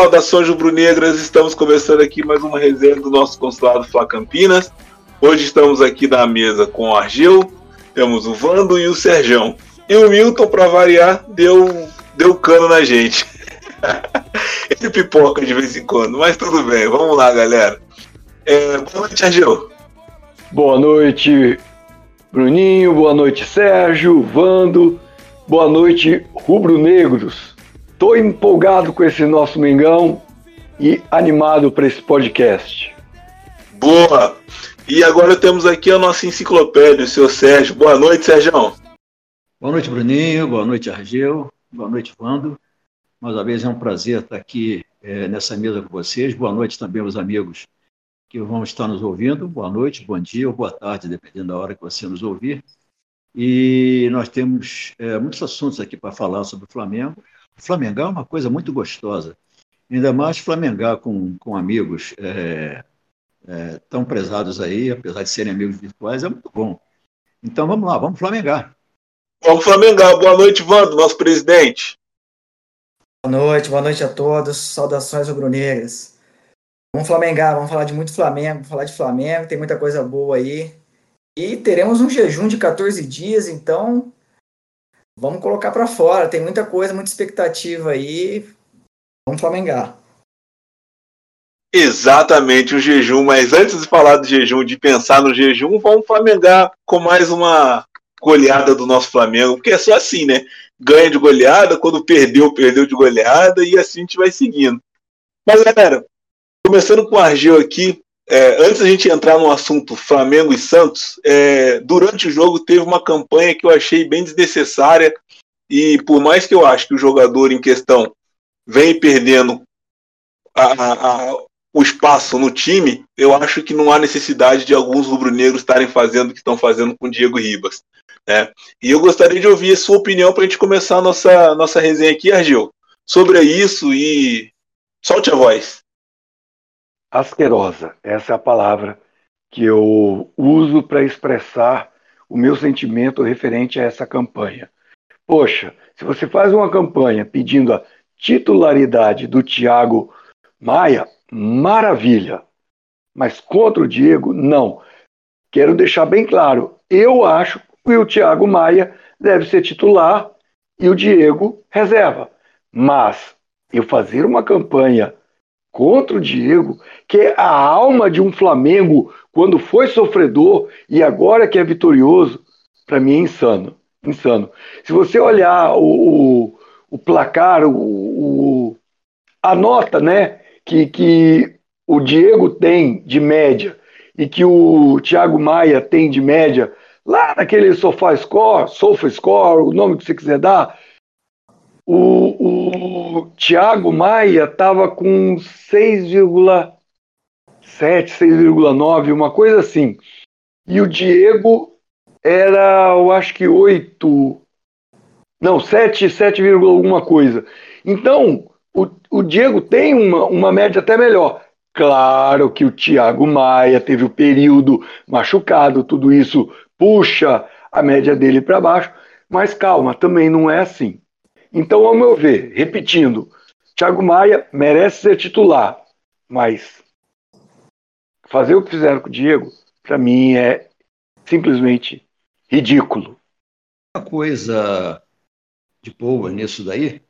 Saudações rubro-negras, estamos começando aqui mais uma resenha do nosso consulado Fla Campinas. Hoje estamos aqui na mesa com o Argel, temos o Vando e o Serjão. E o Milton, para variar, deu, deu cano na gente. Ele pipoca de vez em quando, mas tudo bem, vamos lá, galera. É, boa noite, Argel. Boa noite, Bruninho. Boa noite, Sérgio, Vando. Boa noite, rubro-negros. Estou empolgado com esse nosso Mengão e animado para esse podcast. Boa! E agora temos aqui a nossa enciclopédia, o seu Sérgio. Boa noite, Sérgio. Boa noite, Bruninho. Boa noite, Argel. Boa noite, Vando. Mais uma vez é um prazer estar aqui é, nessa mesa com vocês. Boa noite também aos amigos que vão estar nos ouvindo. Boa noite, bom dia ou boa tarde, dependendo da hora que você nos ouvir. E nós temos é, muitos assuntos aqui para falar sobre o Flamengo. Flamengar é uma coisa muito gostosa. Ainda mais flamengar com, com amigos é, é, tão prezados aí, apesar de serem amigos virtuais, é muito bom. Então vamos lá, vamos flamengar. Vamos flamengar. Boa noite, Vando, nosso presidente. Boa noite, boa noite a todos. Saudações rubro-negras. Vamos flamengar, vamos falar de muito Flamengo, falar de Flamengo, tem muita coisa boa aí. E teremos um jejum de 14 dias, então vamos colocar para fora. Tem muita coisa, muita expectativa aí. Vamos flamengar. Exatamente, o jejum. Mas antes de falar do jejum, de pensar no jejum, vamos flamengar com mais uma goleada do nosso Flamengo, porque é só assim, né? Ganha de goleada, quando perdeu, perdeu de goleada, e assim a gente vai seguindo. Mas, galera, começando com o Argel aqui, é, antes da gente entrar no assunto Flamengo e Santos, é, durante o jogo teve uma campanha que eu achei bem desnecessária e por mais que eu acho que o jogador em questão vem perdendo a, a, o espaço no time, eu acho que não há necessidade de alguns rubro-negros estarem fazendo o que estão fazendo com o Diego Ribas. Né? E eu gostaria de ouvir a sua opinião para a gente começar a nossa, nossa resenha aqui, Argel, sobre isso e solte a voz asquerosa. Essa é a palavra que eu uso para expressar o meu sentimento referente a essa campanha. Poxa, se você faz uma campanha pedindo a titularidade do Thiago Maia, maravilha. Mas contra o Diego, não. Quero deixar bem claro, eu acho que o Thiago Maia deve ser titular e o Diego reserva. Mas eu fazer uma campanha contra o Diego, que é a alma de um Flamengo quando foi sofredor e agora que é vitorioso, para mim é insano. Insano. Se você olhar o, o, o placar, o, o, a nota né, que, que o Diego tem de média e que o Thiago Maia tem de média, lá naquele Sofa Score, Sofa Score, o nome que você quiser dar, o, o Thiago Maia estava com 6,7, 6,9, uma coisa assim. E o Diego era, eu acho que 8, não, 7, 7, alguma coisa. Então, o, o Diego tem uma, uma média até melhor. Claro que o Thiago Maia teve o período machucado, tudo isso puxa a média dele para baixo, mas calma, também não é assim. Então, ao meu ver, repetindo, Thiago Maia merece ser titular, mas fazer o que fizeram com o Diego, para mim, é simplesmente ridículo. Uma coisa de boa nisso daí,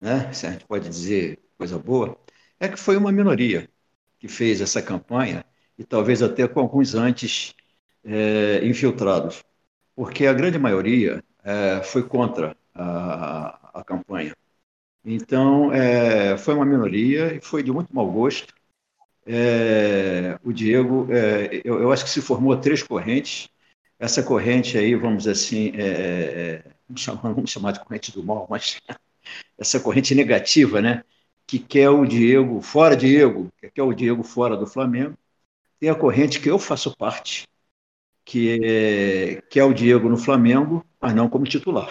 né, se a gente pode dizer coisa boa, é que foi uma minoria que fez essa campanha e talvez até com alguns antes é, infiltrados, porque a grande maioria é, foi contra a, a campanha. Então, é, foi uma minoria e foi de muito mau gosto. É, o Diego, é, eu, eu, acho que se formou três correntes. Essa corrente aí, vamos assim, é, é, vamos, chamar, vamos chamar de corrente do mal, mas essa corrente negativa, né? Que quer o Diego fora Diego, que quer o Diego fora do Flamengo. Tem a corrente que eu faço parte, que é, que é o Diego no Flamengo, mas não como titular.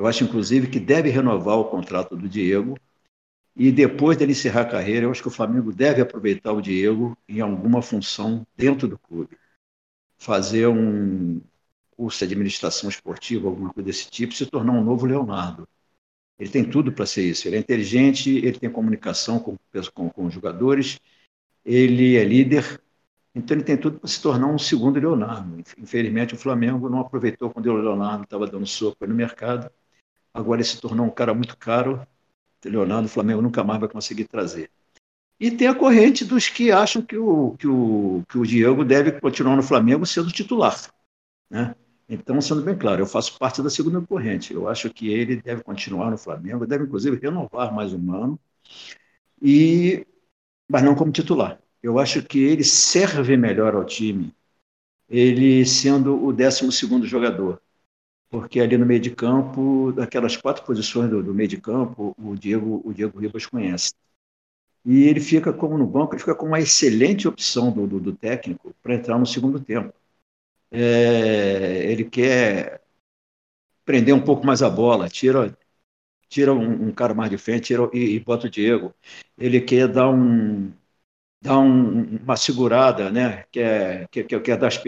Eu acho, inclusive, que deve renovar o contrato do Diego. E depois dele encerrar a carreira, eu acho que o Flamengo deve aproveitar o Diego em alguma função dentro do clube. Fazer um curso de administração esportiva, alguma coisa desse tipo, se tornar um novo Leonardo. Ele tem tudo para ser isso. Ele é inteligente, ele tem comunicação com, com, com os jogadores, ele é líder, então ele tem tudo para se tornar um segundo Leonardo. Infelizmente o Flamengo não aproveitou quando o Leonardo estava dando soco no mercado. Agora se tornou um cara muito caro. Leonardo o Flamengo nunca mais vai conseguir trazer. E tem a corrente dos que acham que o, que o, que o Diego deve continuar no Flamengo sendo titular. Né? Então, sendo bem claro, eu faço parte da segunda corrente. Eu acho que ele deve continuar no Flamengo, deve inclusive renovar mais um ano, e, mas não como titular. Eu acho que ele serve melhor ao time, ele sendo o 12 jogador. Porque ali no meio de campo, daquelas quatro posições do, do meio de campo, o Diego, o Diego Ribas conhece. E ele fica como no banco, ele fica como uma excelente opção do, do, do técnico para entrar no segundo tempo. É, ele quer prender um pouco mais a bola, tira, tira um, um cara mais de frente tira, e, e bota o Diego. Ele quer dar um, dá um, uma segurada, né? Quer, quer, quer, quer dar as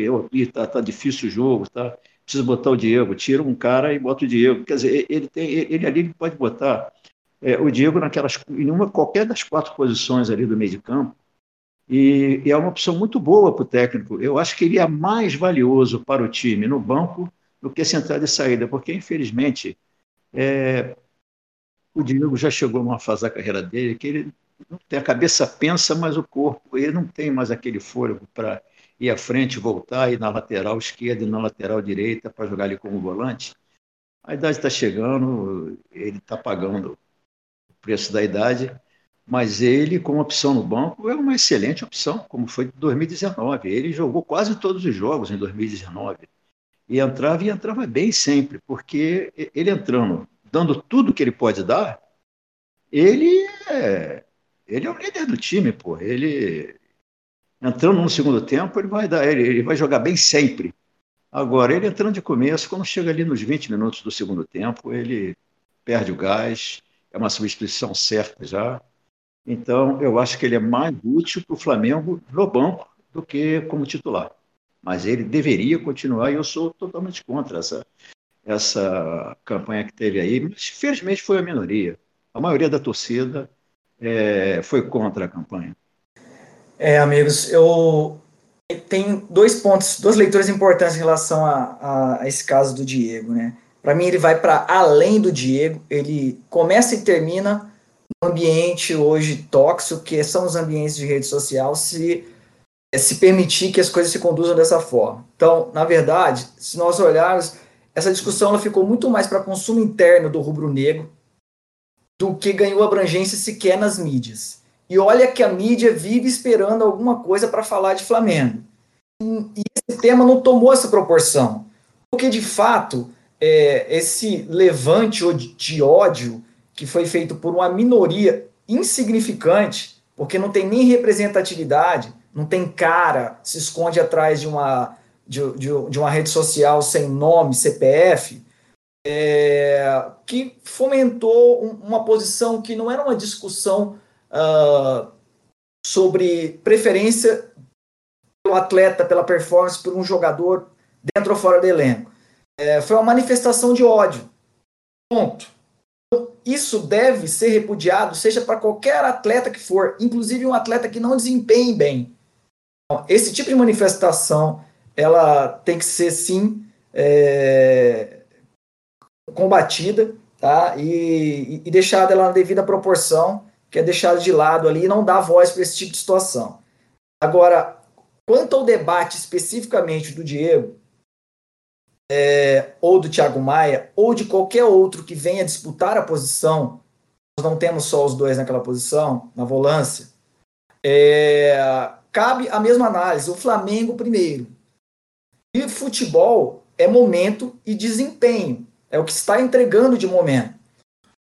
tá, tá difícil o jogo, tá? Precisa botar o Diego, tira um cara e bota o Diego. Quer dizer, ele tem, ele ali pode botar é, o Diego naquelas, em uma qualquer das quatro posições ali do meio de campo. E, e é uma opção muito boa para o técnico. Eu acho que ele é mais valioso para o time no banco do que central e saída, porque infelizmente é, o Diego já chegou numa fase da carreira dele que ele não tem a cabeça pensa, mas o corpo ele não tem mais aquele fôlego para ir à frente, voltar, ir na lateral esquerda e na lateral direita para jogar ali como volante. A idade está chegando, ele está pagando o preço da idade, mas ele, como opção no banco, é uma excelente opção, como foi em 2019. Ele jogou quase todos os jogos em 2019. E entrava e entrava bem sempre, porque ele entrando, dando tudo que ele pode dar, ele é, ele é o líder do time, pô. Ele entrando no segundo tempo, ele vai dar, ele, ele vai jogar bem sempre. Agora, ele entrando de começo, quando chega ali nos 20 minutos do segundo tempo, ele perde o gás, é uma substituição certa já. Então, eu acho que ele é mais útil para o Flamengo no banco do que como titular. Mas ele deveria continuar e eu sou totalmente contra essa, essa campanha que teve aí. Mas, felizmente, foi a minoria. A maioria da torcida é, foi contra a campanha? É, amigos, eu tenho dois pontos, duas leituras importantes em relação a, a, a esse caso do Diego, né? Para mim, ele vai para além do Diego, ele começa e termina no ambiente hoje tóxico, que são os ambientes de rede social, se, se permitir que as coisas se conduzam dessa forma. Então, na verdade, se nós olharmos, essa discussão ela ficou muito mais para consumo interno do rubro-negro, do que ganhou abrangência sequer nas mídias. E olha que a mídia vive esperando alguma coisa para falar de Flamengo. E esse tema não tomou essa proporção. Porque, de fato, é, esse levante de ódio que foi feito por uma minoria insignificante, porque não tem nem representatividade, não tem cara, se esconde atrás de uma, de, de, de uma rede social sem nome, CPF, é, que fomentou uma posição que não era uma discussão uh, sobre preferência pelo atleta, pela performance, por um jogador dentro ou fora do elenco. É, foi uma manifestação de ódio. Ponto. Isso deve ser repudiado, seja para qualquer atleta que for, inclusive um atleta que não desempenhe bem. Então, esse tipo de manifestação, ela tem que ser sim é, combatida tá? e, e deixada ela na devida proporção, que é deixada de lado ali e não dar voz para esse tipo de situação. Agora, quanto ao debate especificamente do Diego, é, ou do Thiago Maia, ou de qualquer outro que venha disputar a posição, nós não temos só os dois naquela posição, na volância, é, cabe a mesma análise, o Flamengo primeiro. E futebol é momento e desempenho é o que está entregando de momento.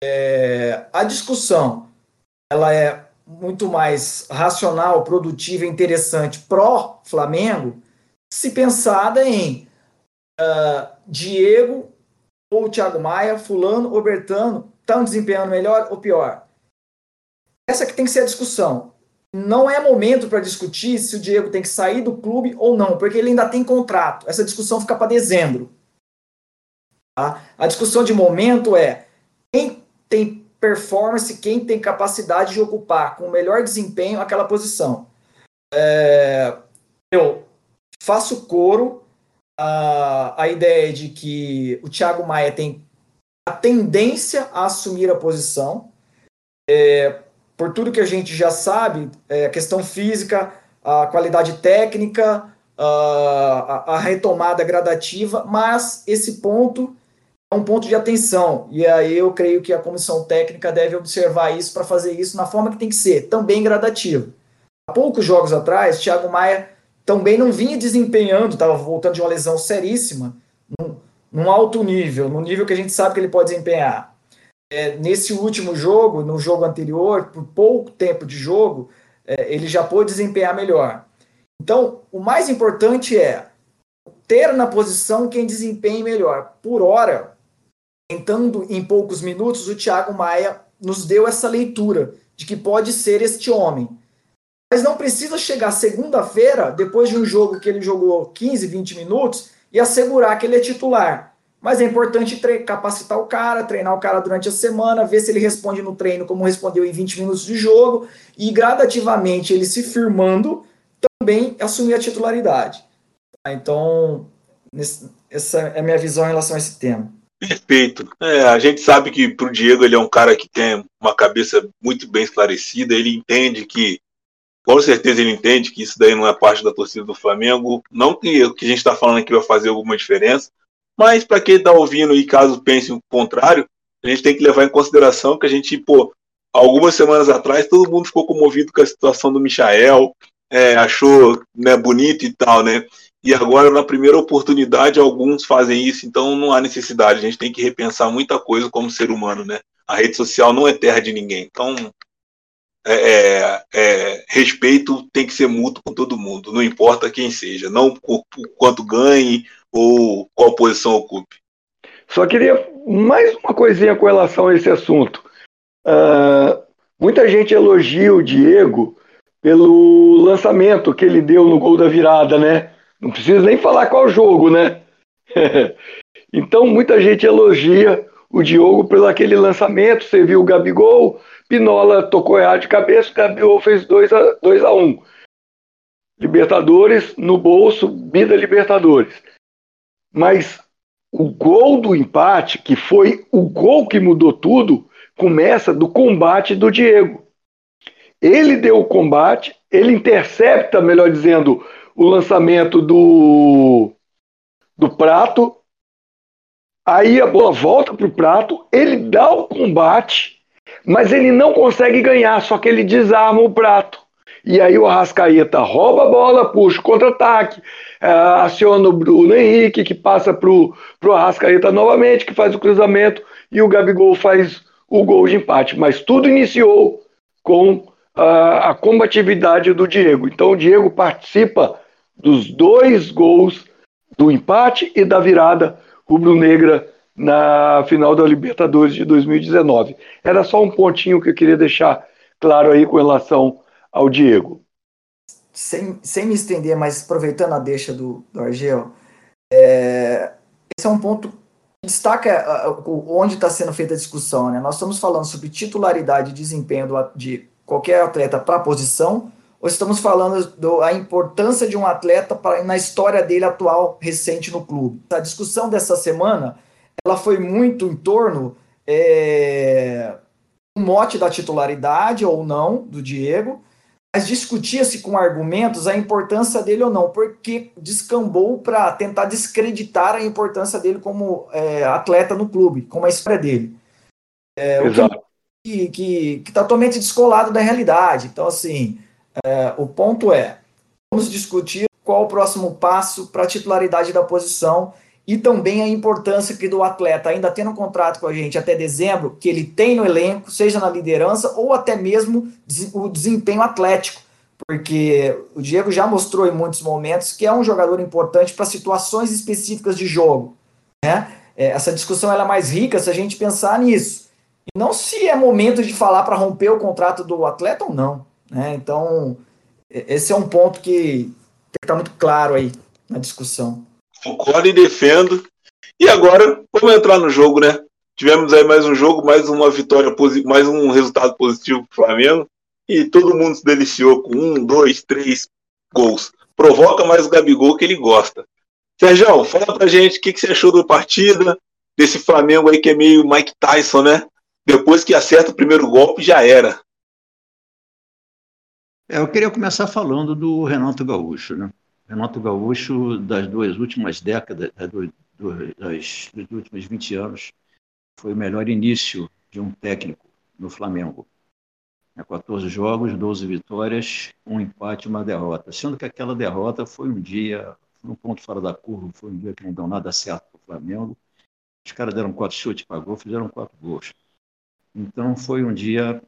É, a discussão ela é muito mais racional, produtiva, interessante pró-Flamengo, se pensada em uh, Diego ou Thiago Maia, fulano ou Bertano, estão desempenhando melhor ou pior? Essa que tem que ser a discussão. Não é momento para discutir se o Diego tem que sair do clube ou não, porque ele ainda tem contrato. Essa discussão fica para dezembro. Tá? A discussão de momento é quem tem performance, quem tem capacidade de ocupar com o melhor desempenho aquela posição. É, eu faço coro a, a ideia de que o Thiago Maia tem a tendência a assumir a posição, é, por tudo que a gente já sabe, é, a questão física, a qualidade técnica, a, a retomada gradativa, mas esse ponto é um ponto de atenção. E aí eu creio que a comissão técnica deve observar isso para fazer isso na forma que tem que ser, também gradativo. Há poucos jogos atrás, Thiago Maia também não vinha desempenhando, estava voltando de uma lesão seríssima, num, num, alto nível, no nível que a gente sabe que ele pode desempenhar. É, nesse último jogo, no jogo anterior, por pouco tempo de jogo, é, ele já pôde desempenhar melhor. Então, o mais importante é ter na posição quem desempenhe melhor. Por hora, tentando em poucos minutos, o Thiago Maia nos deu essa leitura de que pode ser este homem. Mas não precisa chegar segunda-feira, depois de um jogo que ele jogou 15, 20 minutos, e assegurar que ele é titular. Mas é importante capacitar o cara, treinar o cara durante a semana, ver se ele responde no treino como respondeu em 20 minutos de jogo, e gradativamente ele se firmando, também assumir a titularidade. Então, essa é a minha visão em relação a esse tema. Perfeito. É, a gente sabe que para o Diego ele é um cara que tem uma cabeça muito bem esclarecida. Ele entende que, com certeza, ele entende que isso daí não é parte da torcida do Flamengo. Não que o que a gente está falando aqui vai fazer alguma diferença, mas para quem está ouvindo e caso pense o contrário, a gente tem que levar em consideração que a gente, pô, algumas semanas atrás todo mundo ficou comovido com a situação do Michael, é, achou né, bonito e tal, né? E agora na primeira oportunidade alguns fazem isso, então não há necessidade. A gente tem que repensar muita coisa como ser humano, né? A rede social não é terra de ninguém, então é, é, é, respeito tem que ser mútuo com todo mundo, não importa quem seja, não quanto ganhe ou qual posição ocupe. Só queria mais uma coisinha com relação a esse assunto. Uh, muita gente elogia o Diego pelo lançamento que ele deu no gol da virada, né? Não precisa nem falar qual jogo, né? então muita gente elogia o Diogo pelo aquele lançamento. Você viu o Gabigol, Pinola tocou errado de cabeça, o Gabigol fez 2 a 2 a 1. Um. Libertadores no bolso, vida Libertadores. Mas o gol do empate, que foi o gol que mudou tudo, começa do combate do Diego. Ele deu o combate, ele intercepta, melhor dizendo, o lançamento do, do prato. Aí a bola volta para o prato, ele dá o combate, mas ele não consegue ganhar, só que ele desarma o prato. E aí o Arrascaeta rouba a bola, puxa o contra-ataque, é, aciona o Bruno Henrique, que passa para o Arrascaeta novamente, que faz o cruzamento, e o Gabigol faz o gol de empate. Mas tudo iniciou com a, a combatividade do Diego. Então o Diego participa dos dois gols do empate e da virada rubro-negra na final da Libertadores de 2019. Era só um pontinho que eu queria deixar claro aí com relação ao Diego. Sem, sem me estender, mas aproveitando a deixa do, do Argel, é, esse é um ponto que destaca onde está sendo feita a discussão. Né? Nós estamos falando sobre titularidade e desempenho do, de qualquer atleta para a posição, ou estamos falando da importância de um atleta pra, na história dele atual, recente no clube? A discussão dessa semana ela foi muito em torno é, do mote da titularidade ou não do Diego, mas discutia-se com argumentos a importância dele ou não, porque descambou para tentar descreditar a importância dele como é, atleta no clube, como a história dele. É, Exato. Que, que, que, tá totalmente descolado da realidade. Então, assim, é, o ponto é, vamos discutir qual o próximo passo para a titularidade da posição e também a importância que do atleta, ainda tendo um contrato com a gente até dezembro, que ele tem no elenco, seja na liderança ou até mesmo o desempenho atlético, porque o Diego já mostrou em muitos momentos que é um jogador importante para situações específicas de jogo. Né? É, essa discussão é mais rica se a gente pensar nisso. E não se é momento de falar para romper o contrato do atleta ou não. Né? Então, esse é um ponto que tem que estar muito claro aí na discussão. Concordo e defendo. E agora, vamos entrar no jogo, né? tivemos aí mais um jogo, mais uma vitória, mais um resultado positivo para o Flamengo. E todo mundo se deliciou com um, dois, três gols. Provoca mais o Gabigol que ele gosta. Sérgio, fala pra gente o que, que você achou da partida, desse Flamengo aí que é meio Mike Tyson, né? Depois que acerta o primeiro golpe, já era. É, eu queria começar falando do Renato Gaúcho, né? Renato Gaúcho, das duas últimas décadas, das, das, dos últimos 20 anos, foi o melhor início de um técnico no Flamengo. É 14 jogos, 12 vitórias, um empate e uma derrota. Sendo que aquela derrota foi um dia, foi um ponto fora da curva, foi um dia que não deu nada certo para o Flamengo. Os caras deram quatro chutes para gol, fizeram quatro gols. Então foi um dia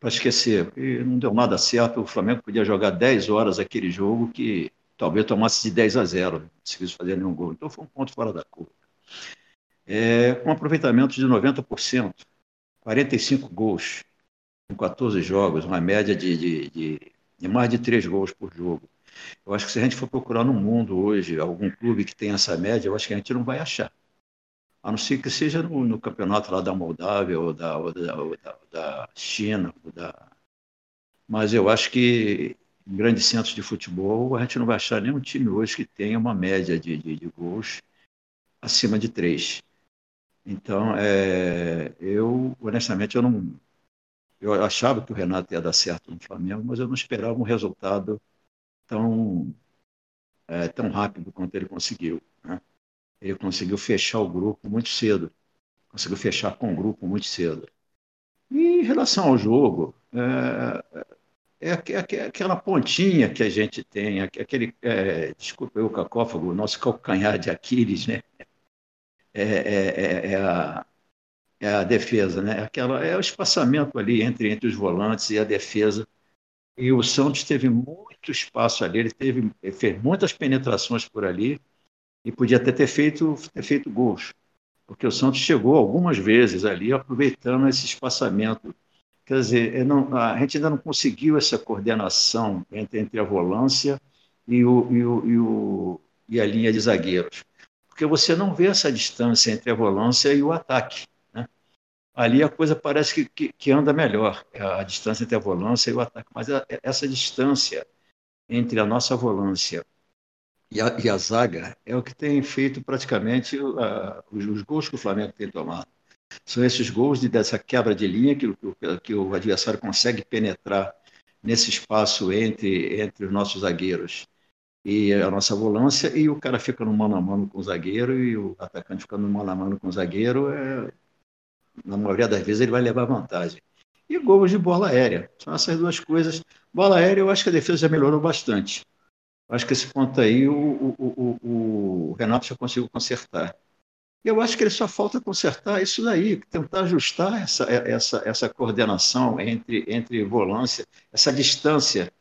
para esquecer. E não deu nada certo. O Flamengo podia jogar 10 horas aquele jogo que talvez tomasse de 10 a 0, não conseguisse fazer nenhum gol. Então foi um ponto fora da curva. É, com aproveitamento de 90%, 45 gols em 14 jogos, uma média de, de, de, de mais de 3 gols por jogo. Eu acho que se a gente for procurar no mundo hoje algum clube que tem essa média, eu acho que a gente não vai achar a não ser que seja no, no campeonato lá da Moldávia ou da, ou da, ou da, da China. Ou da... Mas eu acho que em grandes centros de futebol a gente não vai achar nenhum time hoje que tenha uma média de, de, de gols acima de três. Então, é, eu, honestamente, eu não. Eu achava que o Renato ia dar certo no Flamengo, mas eu não esperava um resultado tão, é, tão rápido quanto ele conseguiu. Né? ele conseguiu fechar o grupo muito cedo. Conseguiu fechar com o grupo muito cedo. E em relação ao jogo, é, é, é, aquela pontinha que a gente tem, aquele, é, desculpa cacófago, o nosso calcanhar de Aquiles, né? É, é, é, é, a, é a defesa, né? Aquela, é o espaçamento ali entre, entre os volantes e a defesa. E o Santos teve muito espaço ali, ele teve, ele fez muitas penetrações por ali, e podia até ter feito, ter feito gols, porque o Santos chegou algumas vezes ali aproveitando esse espaçamento. Quer dizer, não, a gente ainda não conseguiu essa coordenação entre, entre a volância e, o, e, o, e, o, e a linha de zagueiros, porque você não vê essa distância entre a volância e o ataque. Né? Ali a coisa parece que, que, que anda melhor, a distância entre a volância e o ataque, mas a, essa distância entre a nossa volância e a, e a, zaga é o que tem feito praticamente uh, os, os, gols que o Flamengo tem tomado. São esses gols de, dessa quebra de linha que, que, que, o adversário consegue penetrar nesse espaço entre, entre os nossos zagueiros e a nossa volância, e o cara fica no mano a mano com o zagueiro e o atacante fica no mano a mano com o zagueiro. É, na maioria das vezes ele vai levar vantagem. E gols de bola aérea. São essas duas coisas. Bola aérea, eu acho que a defesa já melhorou bastante. Acho que esse ponto aí o, o, o, o Renato já conseguiu consertar. Eu acho que ele só falta consertar isso daí, tentar ajustar essa, essa, essa coordenação entre, entre volância, essa distância.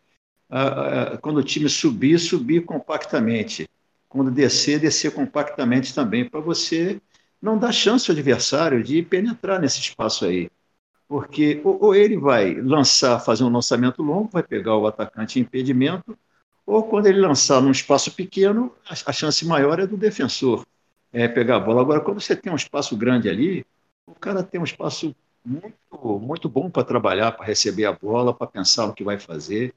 Quando o time subir, subir compactamente. Quando descer, descer compactamente também, para você não dar chance ao adversário de penetrar nesse espaço aí. Porque ou ele vai lançar, fazer um lançamento longo, vai pegar o atacante em impedimento, ou quando ele lançar num espaço pequeno, a, chance maior é do defensor é, pegar a bola. Agora, quando você tem um espaço grande ali, o cara tem um espaço muito, muito bom para trabalhar, para receber a bola, para pensar no que vai fazer.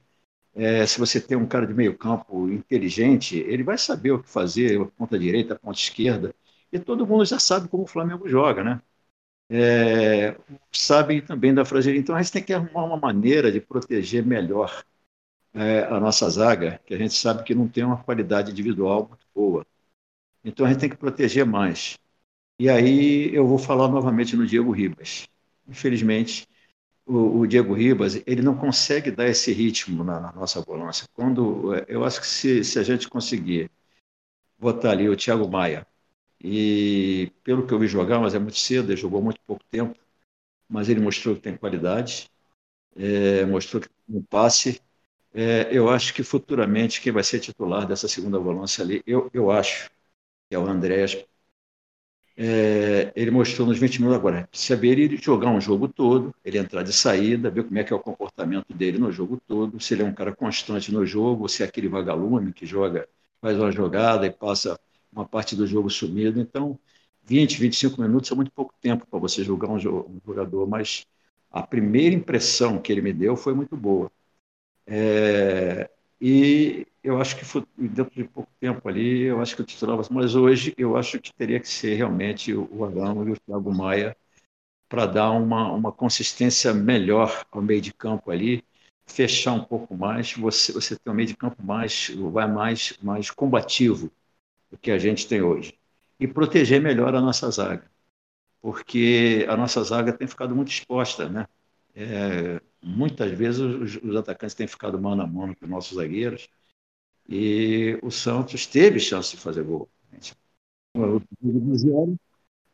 É, se você tem um cara de meio campo inteligente, ele vai saber o que fazer, ponta direita, ponta esquerda. E todo mundo já sabe como o Flamengo joga, né? É, sabem também da fragilidade. Então a gente tem que arrumar uma maneira de proteger melhor é, a nossa zaga, que a gente sabe que não tem uma qualidade individual muito boa. Então a gente tem que proteger mais. E aí eu vou falar novamente no Diego Ribas. Infelizmente, o, o Diego Ribas ele não consegue dar esse ritmo na, na nossa volância. Quando eu acho que se, se a gente conseguir botar ali o Thiago Maia e pelo que eu vi jogar, mas é muito cedo, ele jogou muito pouco tempo, mas ele mostrou que tem qualidade, é, mostrou que tem um passe é, eu acho que futuramente quem vai ser titular dessa segunda volância ali, eu, eu acho que é o Andrés. É, ele mostrou nos 20 minutos agora, saber ele jogar um jogo todo, ele entrar de saída, ver como é que é o comportamento dele no jogo todo, se ele é um cara constante no jogo, se é aquele vagalume que joga, faz uma jogada e passa uma parte do jogo sumido. Então, 20, 25 minutos é muito pouco tempo para você julgar um jogador, mas a primeira impressão que ele me deu foi muito boa. É, e eu acho que dentro de pouco tempo ali, eu acho que eu titulava, mas hoje eu acho que teria que ser realmente o Arão e o Thiago Maia para dar uma, uma consistência melhor ao meio de campo ali, fechar um pouco mais, você, você tem um meio de campo mais, vai mais, mais combativo do que a gente tem hoje. E proteger melhor a nossa zaga, porque a nossa zaga tem ficado muito exposta, né? É, muitas vezes os, os, atacantes têm ficado mano a mano com os nossos zagueiros e o Santos teve chance de fazer gol.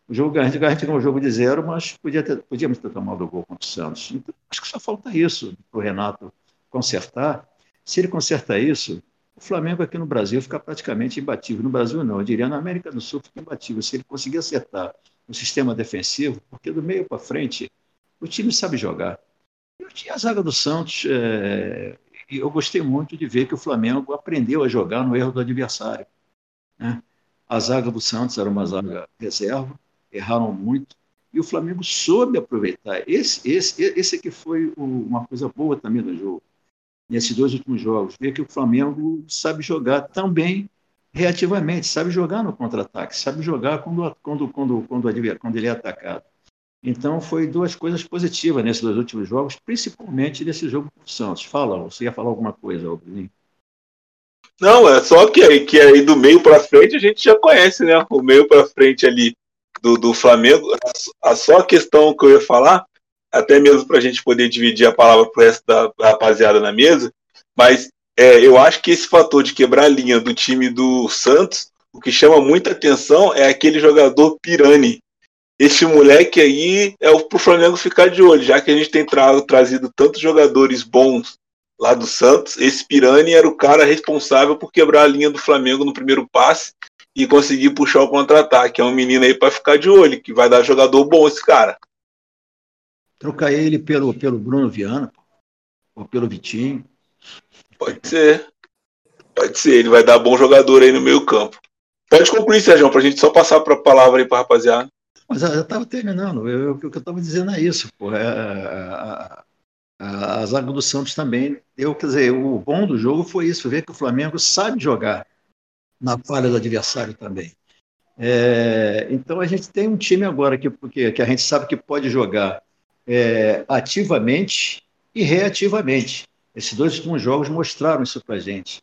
O jogo, a gente ganhou um jogo de zero, mas podia ter, podíamos ter tomado o gol contra o Santos. Então, acho que só falta isso para o Renato consertar. Se ele conserta isso, o Flamengo aqui no Brasil fica praticamente imbatível. No Brasil, não, eu diria na América do Sul fica imbatível. Se ele conseguir acertar o sistema defensivo, porque do meio para frente o time sabe jogar. E a zaga do Santos, é, eu gostei muito de ver que o Flamengo aprendeu a jogar no erro do adversário. Né? A zaga do Santos era uma zaga reserva, erraram muito, e o Flamengo soube aproveitar. Esse, esse, esse aqui foi uma coisa boa também no jogo, nesses dois últimos jogos, ver que o Flamengo sabe jogar também reativamente, sabe jogar no contra-ataque, sabe jogar quando, quando, quando, quando, quando ele é atacado. Então, foi duas coisas positivas nesses dois últimos jogos, principalmente nesse jogo com o Santos. Fala, você ia falar alguma coisa, Alvin? Não, é só que que aí do meio para frente a gente já conhece, né? O meio para frente ali do, do Flamengo. A só a questão que eu ia falar, até mesmo para a gente poder dividir a palavra para resto da rapaziada na mesa, mas é, eu acho que esse fator de quebrar a linha do time do Santos, o que chama muita atenção é aquele jogador Pirani, esse moleque aí é o pro Flamengo ficar de olho, já que a gente tem tra trazido tantos jogadores bons lá do Santos. Esse Pirani era o cara responsável por quebrar a linha do Flamengo no primeiro passe e conseguir puxar o contra-ataque. É um menino aí para ficar de olho, que vai dar jogador bom esse cara. Trocar ele pelo, pelo Bruno Viana ou pelo Vitinho. Pode ser. Pode ser, ele vai dar bom jogador aí no meio campo. Pode concluir, Sérgio, para a gente só passar para a palavra aí para rapaziada. Mas eu estava terminando. Eu, o que eu estava dizendo é isso. Pô. É, a, a, a, zaga do Santos também. Eu, quer dizer, o bom do jogo foi isso, ver que o Flamengo sabe jogar na falha do adversário também. É, então a gente tem um time agora que, que, que a gente sabe que pode jogar é, ativamente e reativamente. Esses dois últimos jogos mostraram isso para gente.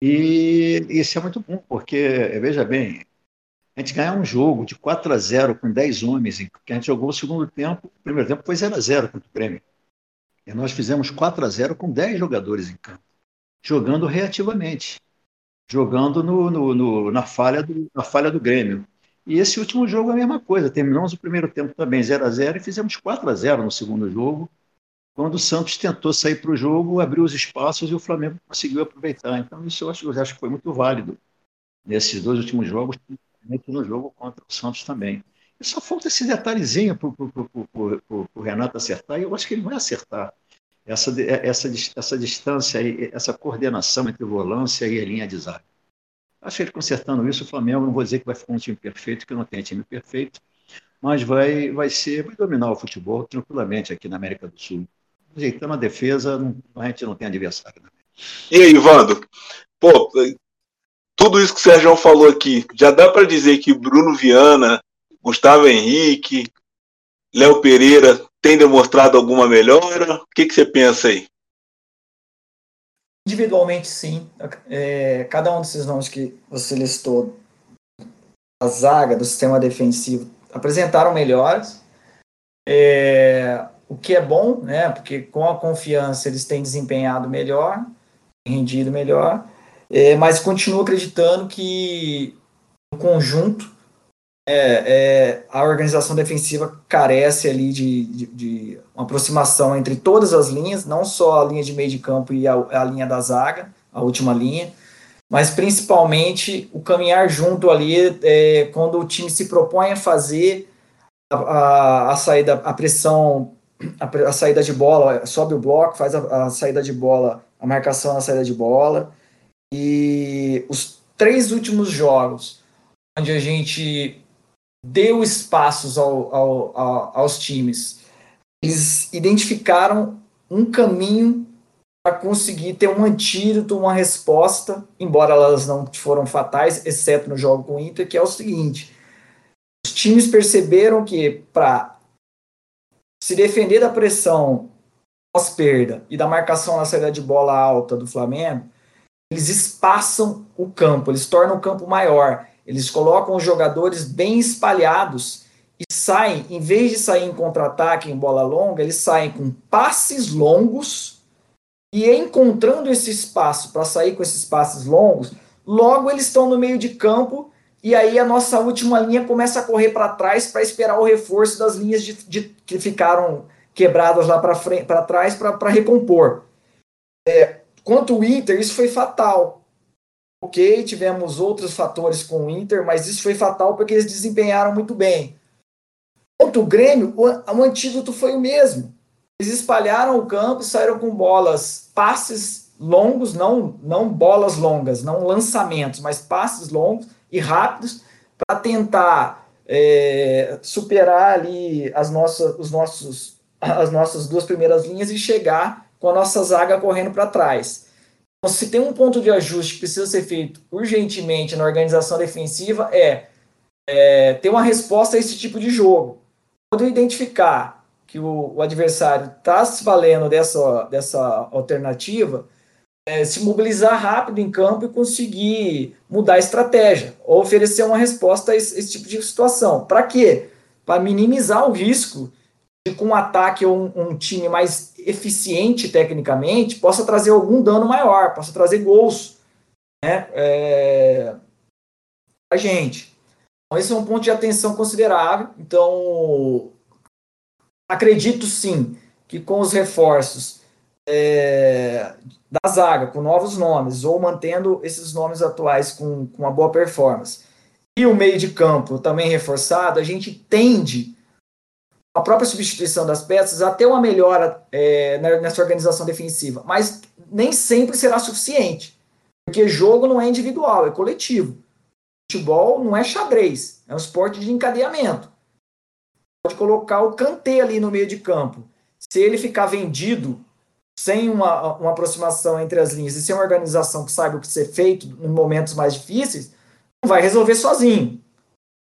E isso é muito bom, porque, veja bem, a gente ganhar um jogo de 4 a 0 com 10 homens, que a gente jogou o segundo tempo, o primeiro tempo foi 0 a 0 contra o Grêmio. E nós fizemos 4 a 0 com 10 jogadores em campo, jogando reativamente, jogando no, no, no, na, falha do, na falha do Grêmio. E esse último jogo é a mesma coisa. Terminamos o primeiro tempo também 0 a 0 e fizemos 4 a 0 no segundo jogo, quando o Santos tentou sair para o jogo, abriu os espaços e o Flamengo conseguiu aproveitar. Então, isso eu acho, eu acho que foi muito válido nesses dois últimos jogos, no jogo contra o Santos também. E só falta esse detalhezinho para o Renato acertar, e eu acho que ele vai acertar. Essa, essa, essa distância, essa coordenação entre volância e a linha de zaga. Acho que ele consertando isso, o Flamengo, não vou dizer que vai ficar um time perfeito, que não tem time perfeito, mas vai, vai ser, vai dominar o futebol tranquilamente aqui na América do Sul. Ajeitando a defesa, não, a gente não tem adversário. Né? E aí, Vando? Pô, tudo isso que o Sérgio falou aqui, já dá para dizer que Bruno Viana, Gustavo Henrique, Léo Pereira tem demonstrado alguma melhora? O que, que você pensa aí? Individualmente, sim. É, cada um desses nomes que você listou, a zaga do sistema defensivo, apresentaram melhores. É, o que é bom, né? Porque com a confiança eles têm desempenhado melhor, rendido melhor. É, mas continuo acreditando que no conjunto é, é, a organização defensiva carece ali de, de, de, uma aproximação entre todas as linhas, não só a linha de meio de campo e a, a linha da zaga, a última linha, mas principalmente o caminhar junto ali é, quando o time se propõe a fazer a, a, a saída, a pressão, a, a, saída de bola, sobe o bloco, faz a, a saída de bola, a marcação na saída de bola, e os três últimos jogos, onde a gente deu espaços ao, ao, ao, aos times. Eles identificaram um caminho para conseguir ter um antídoto, uma resposta, embora elas não foram fatais, exceto no jogo com o Inter, que é o seguinte: os times perceberam que para se defender da pressão pós-perda e da marcação na saída de bola alta do Flamengo, eles espaçam o campo, eles tornam o campo maior, eles colocam os jogadores bem espalhados e saem, em vez de sair em contra-ataque em bola longa, eles saem com passes longos e encontrando esse espaço para sair com esses passes longos, logo eles estão no meio de campo e aí a nossa última linha começa a correr para trás para esperar o reforço das linhas de, de que ficaram quebradas lá para trás para recompor. É, quanto o Inter, isso foi fatal. Ok, tivemos outros fatores com o Inter, mas isso foi fatal porque eles desempenharam muito bem. Quanto o Grêmio, o, o antídoto foi o mesmo. Eles espalharam o campo, saíram com bolas, passes longos, não, não bolas longas, não lançamentos, mas passes longos e rápidos para tentar é, superar ali as nossas, os nossos, as nossas duas primeiras linhas e chegar com a nossa zaga correndo para trás. Então, se tem um ponto de ajuste que precisa ser feito urgentemente na organização defensiva é, é ter uma resposta a esse tipo de jogo. Quando eu identificar que o, o adversário está se valendo dessa, dessa alternativa, é, se mobilizar rápido em campo e conseguir mudar a estratégia, ou oferecer uma resposta a esse, esse tipo de situação. Para quê? Para minimizar o risco de com um ataque ou um, um, time mais eficiente tecnicamente possa trazer algum dano maior, possa trazer gols né, é, a gente. Então, esse é um ponto de atenção considerável. Então, Acredito sim que com os reforços é, da zaga, com novos nomes, ou mantendo esses nomes atuais com, com uma boa performance, e o meio de campo também reforçado, a gente tende a própria substituição das peças até uma melhora é, nessa organização defensiva, mas nem sempre será suficiente, porque jogo não é individual, é coletivo. Futebol não é xadrez, é um esporte de encadeamento pode colocar o Kanté ali no meio de campo. Se ele ficar vendido, sem uma, uma aproximação entre as linhas e sem uma organização que saiba o que ser feito em momentos mais difíceis, não vai resolver sozinho.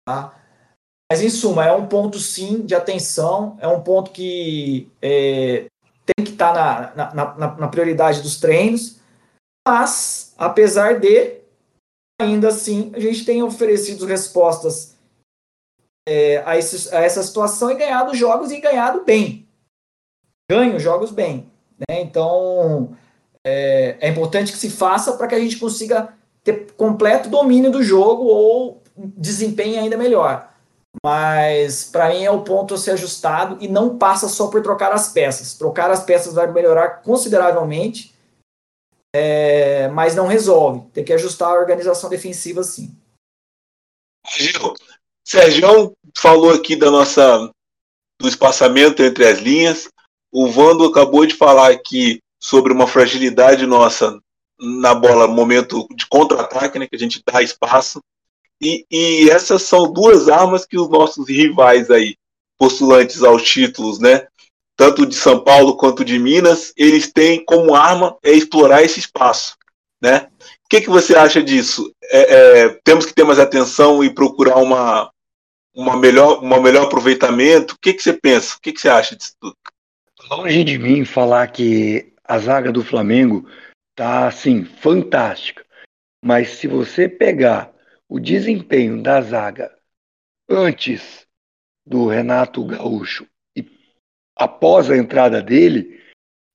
Tá? Mas, em suma, é um ponto, sim, de atenção, é um ponto que é, tem que estar tá na, na, na, na prioridade dos treinos, mas, apesar de, ainda assim, a gente tem oferecido respostas é, a, esse, a, essa situação e ganhado jogos e ganhado bem. Ganho jogos bem. Né? Então, é, é importante que se faça para que a gente consiga ter completo domínio do jogo ou desempenho ainda melhor. Mas para mim é o ponto a ser ajustado e não passa só por trocar as peças. Trocar as peças vai melhorar consideravelmente, é, mas não resolve. Tem que ajustar a organização defensiva sim. Gil, Sérgio falou aqui da nossa do espaçamento entre as linhas. O Vando acabou de falar aqui sobre uma fragilidade nossa na bola, momento de contra-ataque, né, que a gente dá espaço. E, e, essas são duas armas que os nossos rivais aí, postulantes aos títulos, né, tanto de São Paulo quanto de Minas, eles têm como arma é explorar esse espaço, né? O que, que você acha disso? É, é, temos que ter mais atenção e procurar uma, uma melhor, um melhor aproveitamento? O que, que você pensa? O que, que você acha disso tudo? Longe de mim falar que a zaga do Flamengo tá assim fantástica, mas se você pegar o desempenho da zaga antes do Renato Gaúcho e após a entrada dele,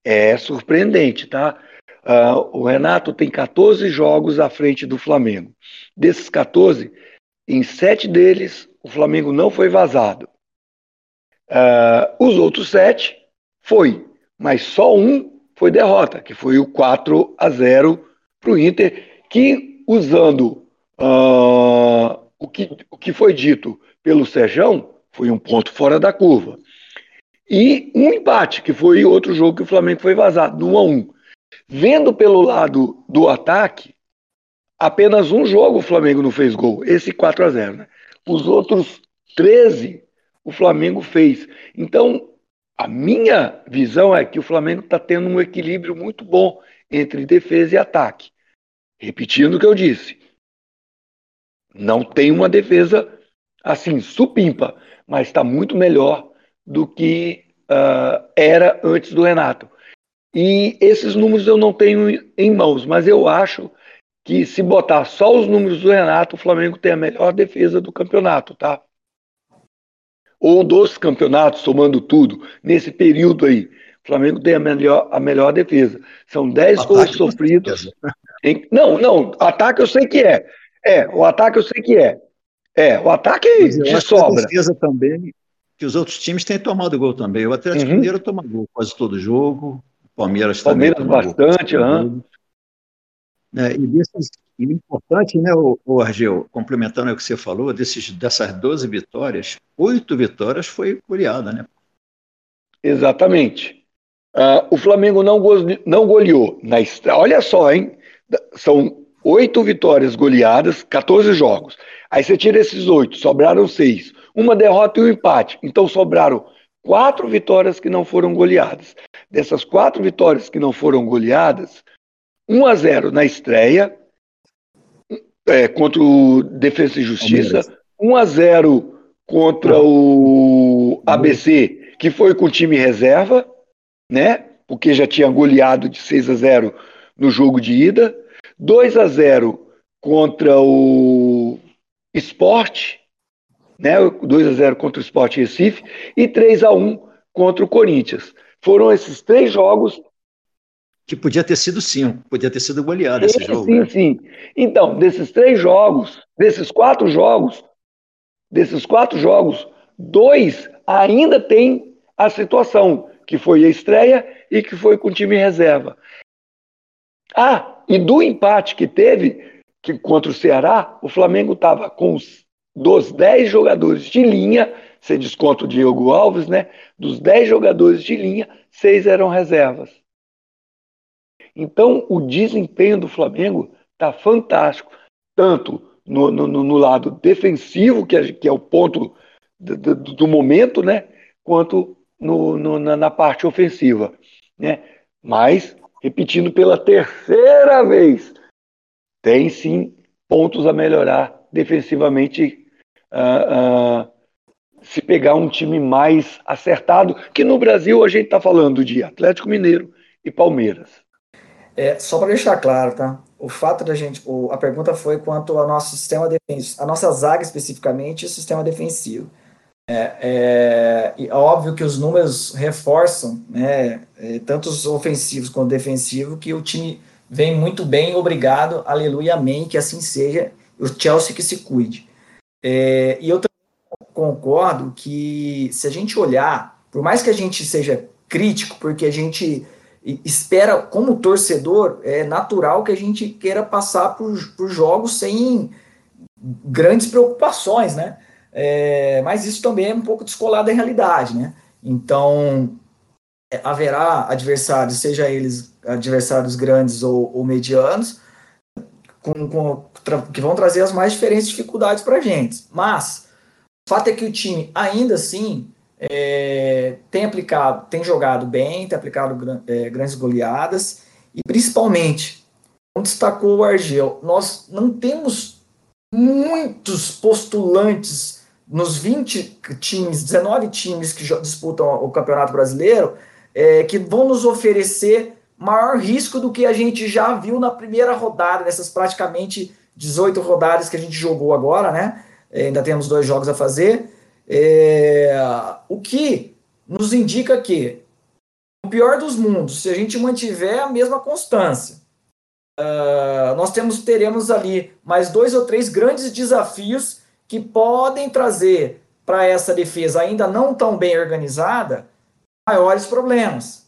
é surpreendente, tá? Uh, o Renato tem 14 jogos à frente do Flamengo. Desses 14, em sete deles o Flamengo não foi vazado. Uh, os outros sete foi, mas só um foi derrota, que foi o 4 a 0 para o Inter, que usando uh, o, que, o que foi dito pelo Serjão, foi um ponto fora da curva. E um empate, que foi outro jogo que o Flamengo foi vazado, no 1 a 1. Vendo pelo lado do ataque, apenas um jogo o Flamengo não fez gol, esse 4 a 0 né? Os outros 13 o Flamengo fez. Então, a minha visão é que o Flamengo está tendo um equilíbrio muito bom entre defesa e ataque. Repetindo o que eu disse, não tem uma defesa assim supimpa, mas está muito melhor do que uh, era antes do Renato. E esses números eu não tenho em mãos, mas eu acho que se botar só os números do Renato, o Flamengo tem a melhor defesa do campeonato, tá? Ou dos campeonatos, somando tudo, nesse período aí. O Flamengo tem a melhor, a melhor defesa. São 10 gols sofridos. Em... Não, não, ataque eu sei que é. É, o ataque eu sei que é. É, o ataque de sobra. A defesa também, que os outros times têm tomado gol também. O Atlético uhum. Mineiro toma gol quase todo jogo. Palmeiras, Palmeiras bastante, aham. É, e, desses, e importante, né, o, o Argel, complementando o que você falou, desses, dessas 12 vitórias, oito vitórias foi goleada, né? Exatamente. Uh, o Flamengo não, go não goleou na. Olha só, hein? São oito vitórias goleadas, 14 jogos. Aí você tira esses oito, sobraram seis. Uma derrota e um empate. Então sobraram quatro vitórias que não foram goleadas. Dessas quatro vitórias que não foram goleadas, 1 a 0 na estreia é, contra o Defesa e Justiça, 1 a 0 contra o ABC, que foi com time reserva, né? Porque já tinha goleado de 6 a 0 no jogo de ida, 2 a 0 contra o Esporte, né? 2 a 0 contra o Esporte Recife e 3 a 1 contra o Corinthians. Foram esses três jogos que podia ter sido cinco, podia ter sido goleado sim, esse jogo. Sim, né? sim. Então, desses três jogos, desses quatro jogos, desses quatro jogos, dois ainda tem a situação, que foi a estreia e que foi com o time reserva. Ah, e do empate que teve que contra o Ceará, o Flamengo estava com os dos 10 jogadores de linha, sem desconto o Diego Alves, né? Dos 10 jogadores de linha, seis eram reservas. Então, o desempenho do Flamengo está fantástico, tanto no, no, no, lado defensivo, que é, que é o ponto do, do, do, momento, né, quanto no, na, na, parte ofensiva. Né? Mas, repetindo pela terceira vez, tem sim pontos a melhorar defensivamente. Uh, uh, se pegar um time mais acertado, que no Brasil a gente está falando de Atlético Mineiro e Palmeiras. É, só para deixar claro, tá? O fato da gente, o, a pergunta foi quanto ao nosso sistema defensivo, a nossa zaga especificamente e o sistema defensivo. É, é, óbvio que os números reforçam, né, é, tanto os ofensivos quanto defensivos, que o time vem muito bem, obrigado, aleluia, amém, que assim seja, o Chelsea que se cuide. É, e eu também concordo que se a gente olhar, por mais que a gente seja crítico, porque a gente espera, como torcedor, é natural que a gente queira passar por, por jogos sem grandes preocupações, né? É, mas isso também é um pouco descolado da realidade, né? Então, é, haverá adversários, seja eles adversários grandes ou, ou medianos, com, com, que vão trazer as mais diferentes dificuldades para a gente. Mas, o fato é que o time, ainda assim, é, tem aplicado, tem jogado bem, tem aplicado é, grandes goleadas e principalmente, como destacou o Argel, nós não temos muitos postulantes nos 20 times, 19 times que disputam o Campeonato Brasileiro, é, que vão nos oferecer maior risco do que a gente já viu na primeira rodada, nessas praticamente 18 rodadas que a gente jogou agora, né? É, ainda temos dois jogos a fazer. É, o que nos indica que, o pior dos mundos, se a gente mantiver a mesma constância, uh, nós temos, teremos ali mais dois ou três grandes desafios que podem trazer para essa defesa ainda não tão bem organizada maiores problemas.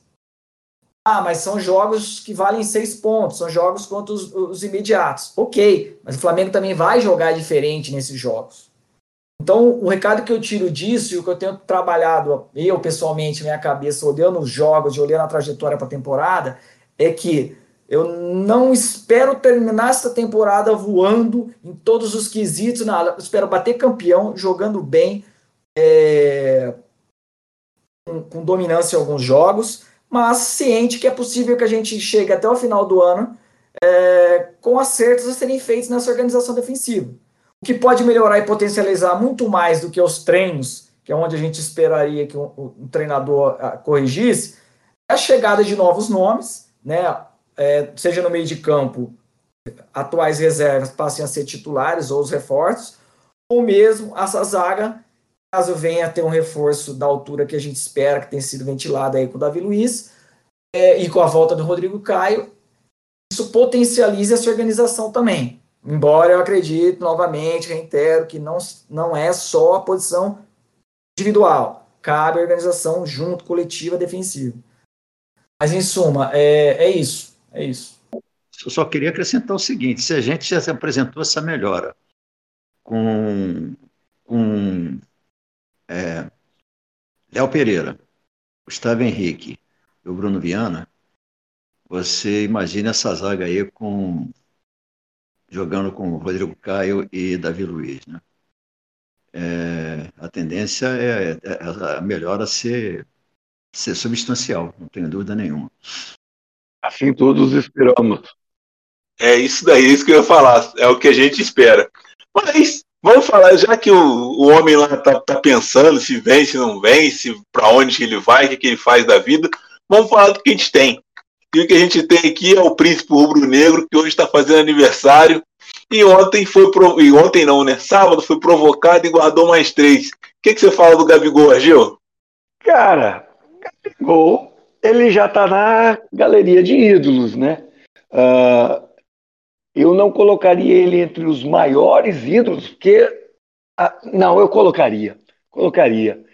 Ah, mas são jogos que valem seis pontos, são jogos contra os, os imediatos. Ok, mas o Flamengo também vai jogar diferente nesses jogos. Então, o recado que eu tiro disso e o que eu tenho trabalhado, eu pessoalmente, minha cabeça, olhando os jogos e olhando a trajetória para a temporada, é que eu não espero terminar essa temporada voando em todos os quesitos, não, eu espero bater campeão, jogando bem, é, com, com, dominância em alguns jogos, mas ciente que é possível que a gente chegue até o final do ano é, com acertos a serem feitos nessa organização defensiva. O que pode melhorar e potencializar muito mais do que os treinos, que é onde a gente esperaria que um, um treinador ah, corrigisse, é a chegada de novos nomes, né, é, seja no meio de campo, atuais reservas passem a ser titulares ou os reforços, ou mesmo essa zaga, caso venha a ter um reforço da altura que a gente espera, que tem sido ventilado aí com o Davi Luiz, é, e com a volta do Rodrigo Caio, isso potencializa essa organização também. Embora eu acredite, novamente, reitero, que não, não é só a posição individual, cabe a organização junto, coletiva, defensiva. Mas, em suma, é, é isso. É isso. Eu só queria acrescentar o seguinte: se a gente já se apresentou essa melhora com, com é, Léo Pereira, Gustavo Henrique e o Bruno Viana, você imagina essa zaga aí com jogando com Rodrigo Caio e Davi Luiz, né? É, a tendência é, é, é a melhora ser, ser substancial, não tenho dúvida nenhuma. Assim todos esperamos. É isso daí, isso que eu ia falar. É o que a gente espera. Mas vamos falar, já que o, o homem lá tá, tá pensando se vem, se não vem, se para onde ele vai, o que, que ele faz da vida. Vamos falar do que a gente tem. E o que a gente tem aqui é o príncipe rubro-negro, que hoje está fazendo aniversário. E ontem foi. Pro... E ontem não, né? Sábado foi provocado e guardou mais três. O que, que você fala do Gabigol, Argil? Cara, Gabigol ele já está na galeria de ídolos, né? Uh, eu não colocaria ele entre os maiores ídolos, porque. Uh, não, eu colocaria. Colocaria.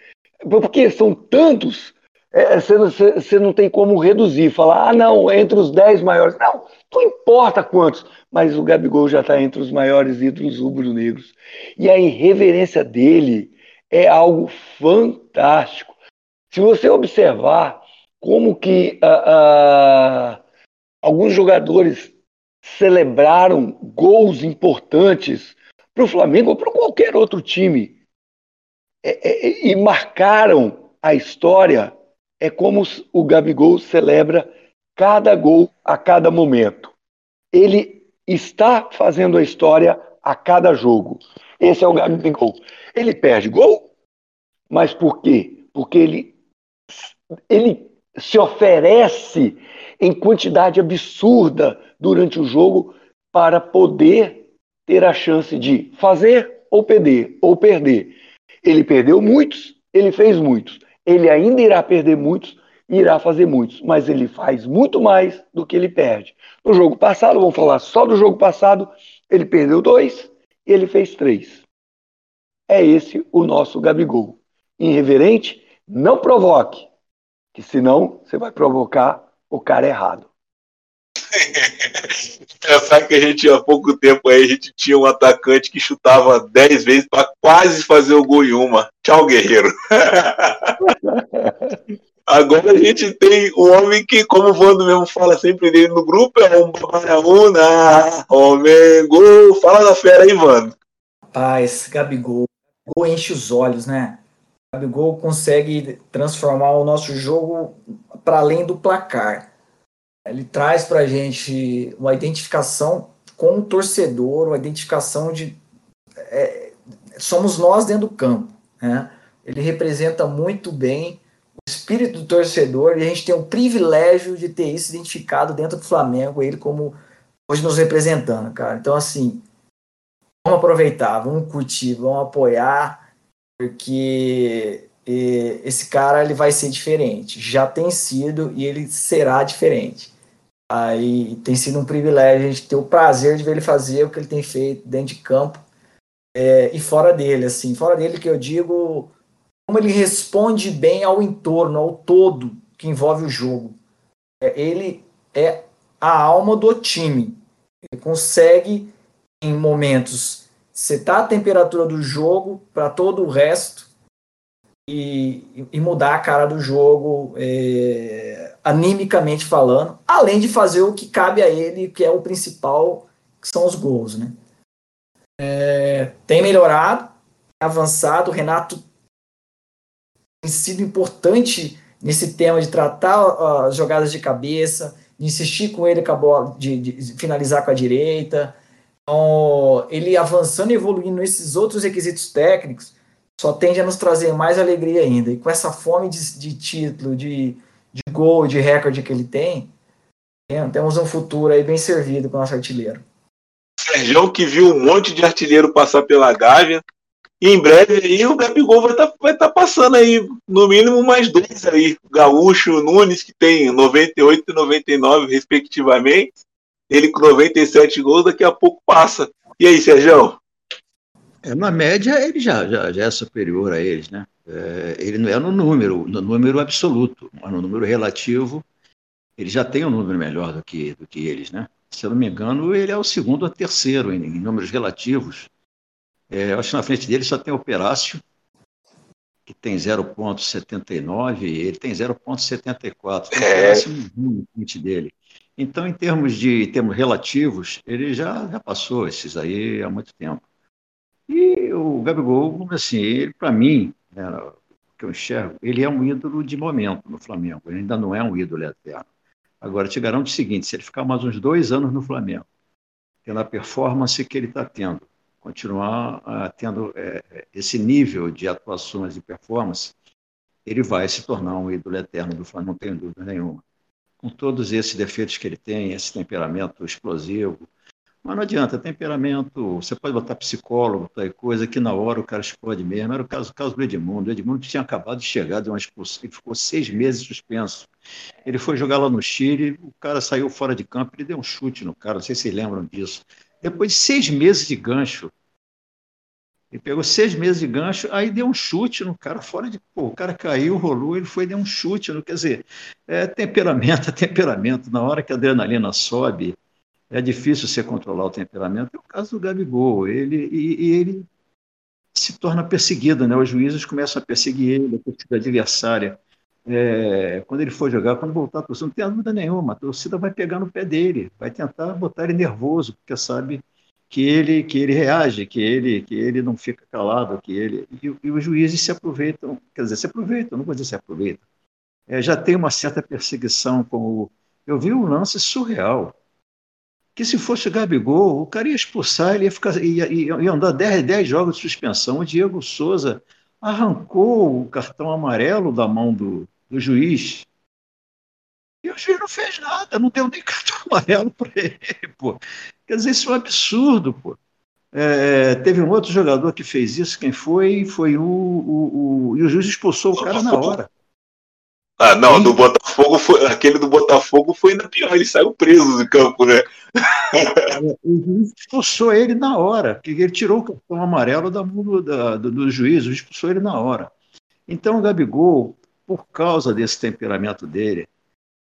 Porque são tantos, é, você, não tem como reduzir, falar, ah, não, entre os dez maiores. Não, não importa quantos, mas o Gabigol já está entre os maiores ídolos rubro-negros. E a irreverência dele é algo fantástico. Se você observar como que uh, uh, alguns jogadores celebraram gols importantes para o Flamengo ou para qualquer outro time é, é, e marcaram a história, é como o Gabigol celebra cada gol a cada momento. Ele está fazendo a história a cada jogo. Esse é o Gabigol. Ele perde gol, mas por quê? Porque ele, ele se oferece em quantidade absurda durante o jogo para poder ter a chance de fazer ou perder, ou perder. Ele perdeu muitos, ele fez muitos. Ele ainda irá perder muitos, irá fazer muitos, mas ele faz muito mais do que ele perde. No jogo passado, vamos falar só do jogo passado, ele perdeu dois e ele fez três. É esse o nosso Gabigol. Irreverente, não provoque, que senão você vai provocar o cara errado. Pensar que a gente há pouco tempo aí a gente tinha um atacante que chutava 10 vezes para quase fazer o gol em uma. Tchau, guerreiro. Agora a gente tem um homem que, como o Vando mesmo fala sempre dele no grupo, é um Baraúna, homem, gol. Fala da fera aí, Vando. Paz, Gabigol. Gol enche os olhos, né? Gabigol consegue transformar o nosso jogo para além do placar. Ele traz para a gente uma identificação com o torcedor, uma identificação de. É, somos nós dentro do campo. Né? Ele representa muito bem o espírito do torcedor e a gente tem o privilégio de ter isso identificado dentro do Flamengo, ele como hoje nos representando, cara. Então, assim, vamos aproveitar, vamos curtir, vamos apoiar porque esse cara ele vai ser diferente. Já tem sido e ele será diferente. Aí tem sido um privilégio a gente ter o prazer de ver ele fazer o que ele tem feito dentro de campo é, e fora dele, assim, fora dele que eu digo como ele responde bem ao entorno, ao todo que envolve o jogo. É, ele é a alma do time. Ele consegue em momentos setar a temperatura do jogo para todo o resto e, e, mudar a cara do jogo é, animicamente falando, além de fazer o que cabe a ele, que é o principal, que são os gols, né? É, tem melhorado, avançado, o Renato sido importante nesse tema de tratar as jogadas de cabeça, de insistir com ele com a bola, de, de finalizar com a direita. Então, ele avançando e evoluindo nesses outros requisitos técnicos, só tende a nos trazer mais alegria ainda. E com essa fome de, de título, de, de gol, de recorde que ele tem, temos um futuro aí bem servido com o nosso artilheiro. Sérgio que viu um monte de artilheiro passar pela Gávea. E em breve aí o Gabigol vai estar tá, tá passando aí, no mínimo mais dois aí. Gaúcho Nunes, que tem 98 e 99, respectivamente. Ele com 97 gols, daqui a pouco passa. E aí, Sérgio? É, na média, ele já, já, já é superior a eles, né? É, ele não é no número, no número absoluto, mas no número relativo, ele já tem um número melhor do que, do que eles, né? Se eu não me engano, ele é o segundo ou terceiro em, em números relativos. É, eu acho que na frente dele só tem o Operácio, que tem 0,79, ele tem 0,74. É. Um na frente dele. Então, em termos de em termos relativos, ele já, já passou esses aí há muito tempo. E o Gabigol, assim, para mim, né, que eu enxergo, ele é um ídolo de momento no Flamengo. Ele ainda não é um ídolo eterno. Agora, te garanto o seguinte: se ele ficar mais uns dois anos no Flamengo, tendo a performance que ele está tendo, continuar uh, tendo uh, esse nível de atuações e performance, ele vai se tornar um ídolo eterno do Flamengo, não tenho dúvida nenhuma. Com todos esses defeitos que ele tem, esse temperamento explosivo, mas não adianta, temperamento, você pode botar psicólogo, tal coisa, que na hora o cara explode mesmo. Era o caso, o caso do Edmundo. O Edmundo tinha acabado de chegar de uma expulsão, ele ficou seis meses suspenso. Ele foi jogar lá no Chile, o cara saiu fora de campo, ele deu um chute no cara, não sei se vocês lembram disso. Depois de seis meses de gancho, ele pegou seis meses de gancho, aí deu um chute no cara fora de. Pô, o cara caiu, rolou, ele foi deu um chute. Quer dizer, é temperamento, é temperamento. Na hora que a adrenalina sobe, é difícil você controlar o temperamento. É o caso do Gabigol. Ele, e, e ele se torna perseguido, né? Os juízes começam a perseguir ele, a torcida adversária. É, quando ele for jogar, quando voltar a torcida, não tem dúvida nenhuma, a torcida vai pegar no pé dele, vai tentar botar ele nervoso, porque sabe que ele que ele reage, que ele que ele não fica calado, que ele e, e os juízes se aproveitam, quer dizer, se aproveitam, não vou dizer se aproveitam. É, já tem uma certa perseguição com o eu vi um lance surreal que se fosse o Gabigol, o cara ia expulsar, ele ia, ficar, ia, ia, andar 10, 10 jogos de suspensão. O Diego Souza arrancou o cartão amarelo da mão do, do juiz. E o juiz não fez nada, não deu nem cartão amarelo para ele, pô. Quer dizer, isso é um absurdo, pô. É, teve um outro jogador que fez isso, quem foi? Foi o, o, o e o juiz expulsou o cara na hora. Ah, não, do Botafogo foi, aquele do Botafogo foi ainda pior, ele saiu preso do campo, né? o juiz expulsou ele na hora, porque ele tirou o cartão amarelo da da, do, do juiz, expulsou ele na hora. Então o Gabigol, por causa desse temperamento dele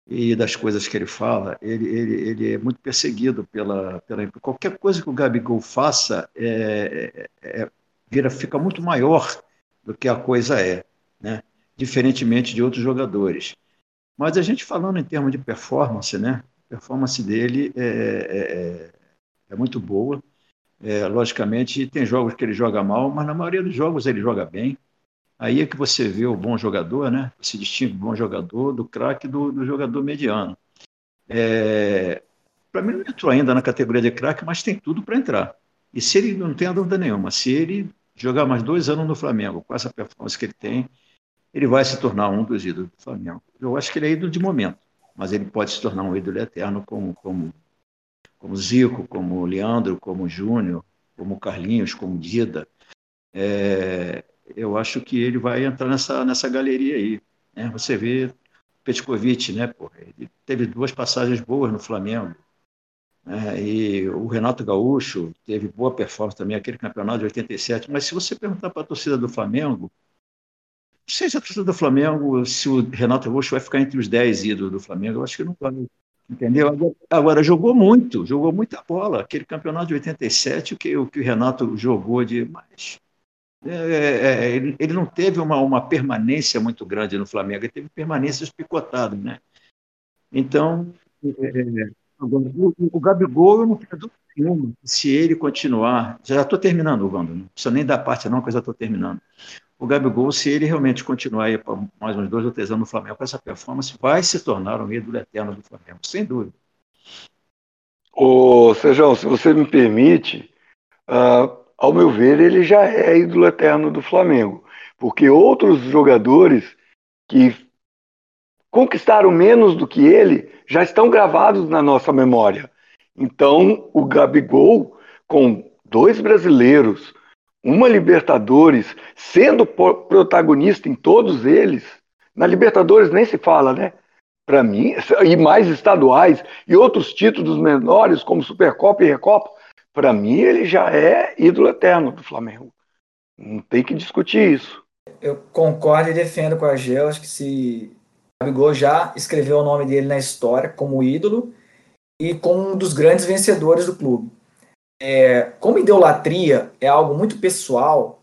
e das coisas que ele fala, ele, ele, ele é muito perseguido pela, pela. Qualquer coisa que o Gabigol faça é, é, é, vira, fica muito maior do que a coisa é. Né? diferentemente de outros jogadores. Mas a gente falando em termos de performance, né? A performance dele é, é, é, é muito boa. É, logicamente, tem jogos que ele joga mal, mas na maioria dos jogos ele joga bem. Aí é que você vê o bom jogador, né? Se distingue o bom jogador do craque do, do jogador mediano. É, para mim, não entrou ainda na categoria de craque, mas tem tudo para entrar. E se ele, não tem dúvida nenhuma, se ele jogar mais dois anos no Flamengo, com essa performance que ele tem, ele vai se tornar um dos ídolos do Flamengo. Eu acho que ele é ídolo de momento, mas ele pode se tornar um ídolo eterno como, como, como Zico, como Leandro, como Júnior, como Carlinhos, como Dida. É, eu acho que ele vai entrar nessa, nessa galeria aí. Né? Você vê Petkovic, né, porra, ele teve duas passagens boas no Flamengo. Né? E o Renato Gaúcho teve boa performance também, aquele campeonato de 87. Mas se você perguntar para a torcida do Flamengo, seja a torcida do Flamengo, se o Renato Roxo vai ficar entre os 10 ídolos do Flamengo, eu acho que não vai. Entendeu? Agora, jogou muito, jogou muita bola. Aquele campeonato de 87, o que o, que o Renato jogou de. Mas é, é, é, ele, ele, não teve uma, uma permanência muito grande no Flamengo, ele teve permanências picotadas, né? Então, é, é agora, o, o, Gabigol, eu não tenho dúvida nenhuma, se ele continuar. Já estou terminando, Wanda, não precisa nem dar parte, não, que eu já estou terminando o Gabigol, se ele realmente continuar aí por mais uns dois ou três anos no Flamengo com essa performance, vai se tornar um ídolo eterno do Flamengo, sem dúvida. Ô, Sejão, se você me permite, uh, ao meu ver, ele já é ídolo eterno do Flamengo, porque outros jogadores que conquistaram menos do que ele já estão gravados na nossa memória. Então, o Gabigol, com dois brasileiros, uma Libertadores, sendo protagonista em todos eles, na Libertadores nem se fala, né? Para mim, e mais estaduais, e outros títulos menores, como Supercopa e Recopa, para mim ele já é ídolo eterno do Flamengo. Não tem que discutir isso. Eu concordo e defendo com a Gel, acho que se Gabigol já escreveu o nome dele na história como ídolo e como um dos grandes vencedores do clube é, como idolatria é algo muito pessoal,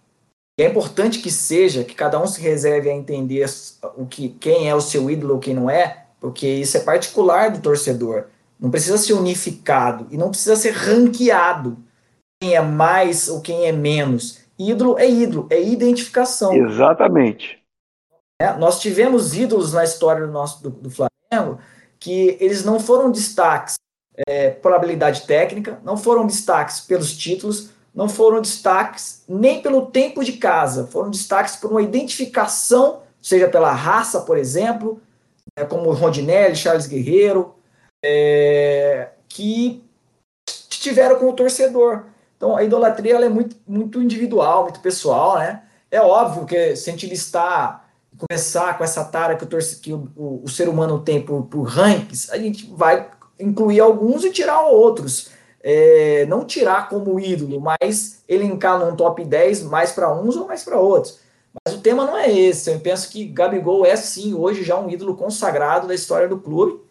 é importante que seja que cada um se reserve a entender o que quem é o seu ídolo ou quem não é, porque isso é particular do torcedor. Não precisa ser unificado e não precisa ser ranqueado quem é mais ou quem é menos. Ídolo é ídolo, é identificação. Exatamente. É, nós tivemos ídolos na história do nosso do, do Flamengo que eles não foram destaques é, por habilidade técnica, não foram destaques pelos títulos, não foram destaques nem pelo tempo de casa, foram destaques por uma identificação, seja pela raça, por exemplo, né, como Rondinelli, Charles Guerreiro, é, que tiveram com o torcedor. Então a idolatria ela é muito, muito individual, muito pessoal, né? É óbvio que se a gente listar, começar com essa tara que, o, torce, que o, o, o ser humano tem por, por rankings, a gente vai incluir alguns e tirar outros. É, não tirar como ídolo, mas elencar num top 10 mais para uns ou mais para outros. Mas o tema não é esse. Eu penso que Gabigol é sim hoje já um ídolo consagrado da história do clube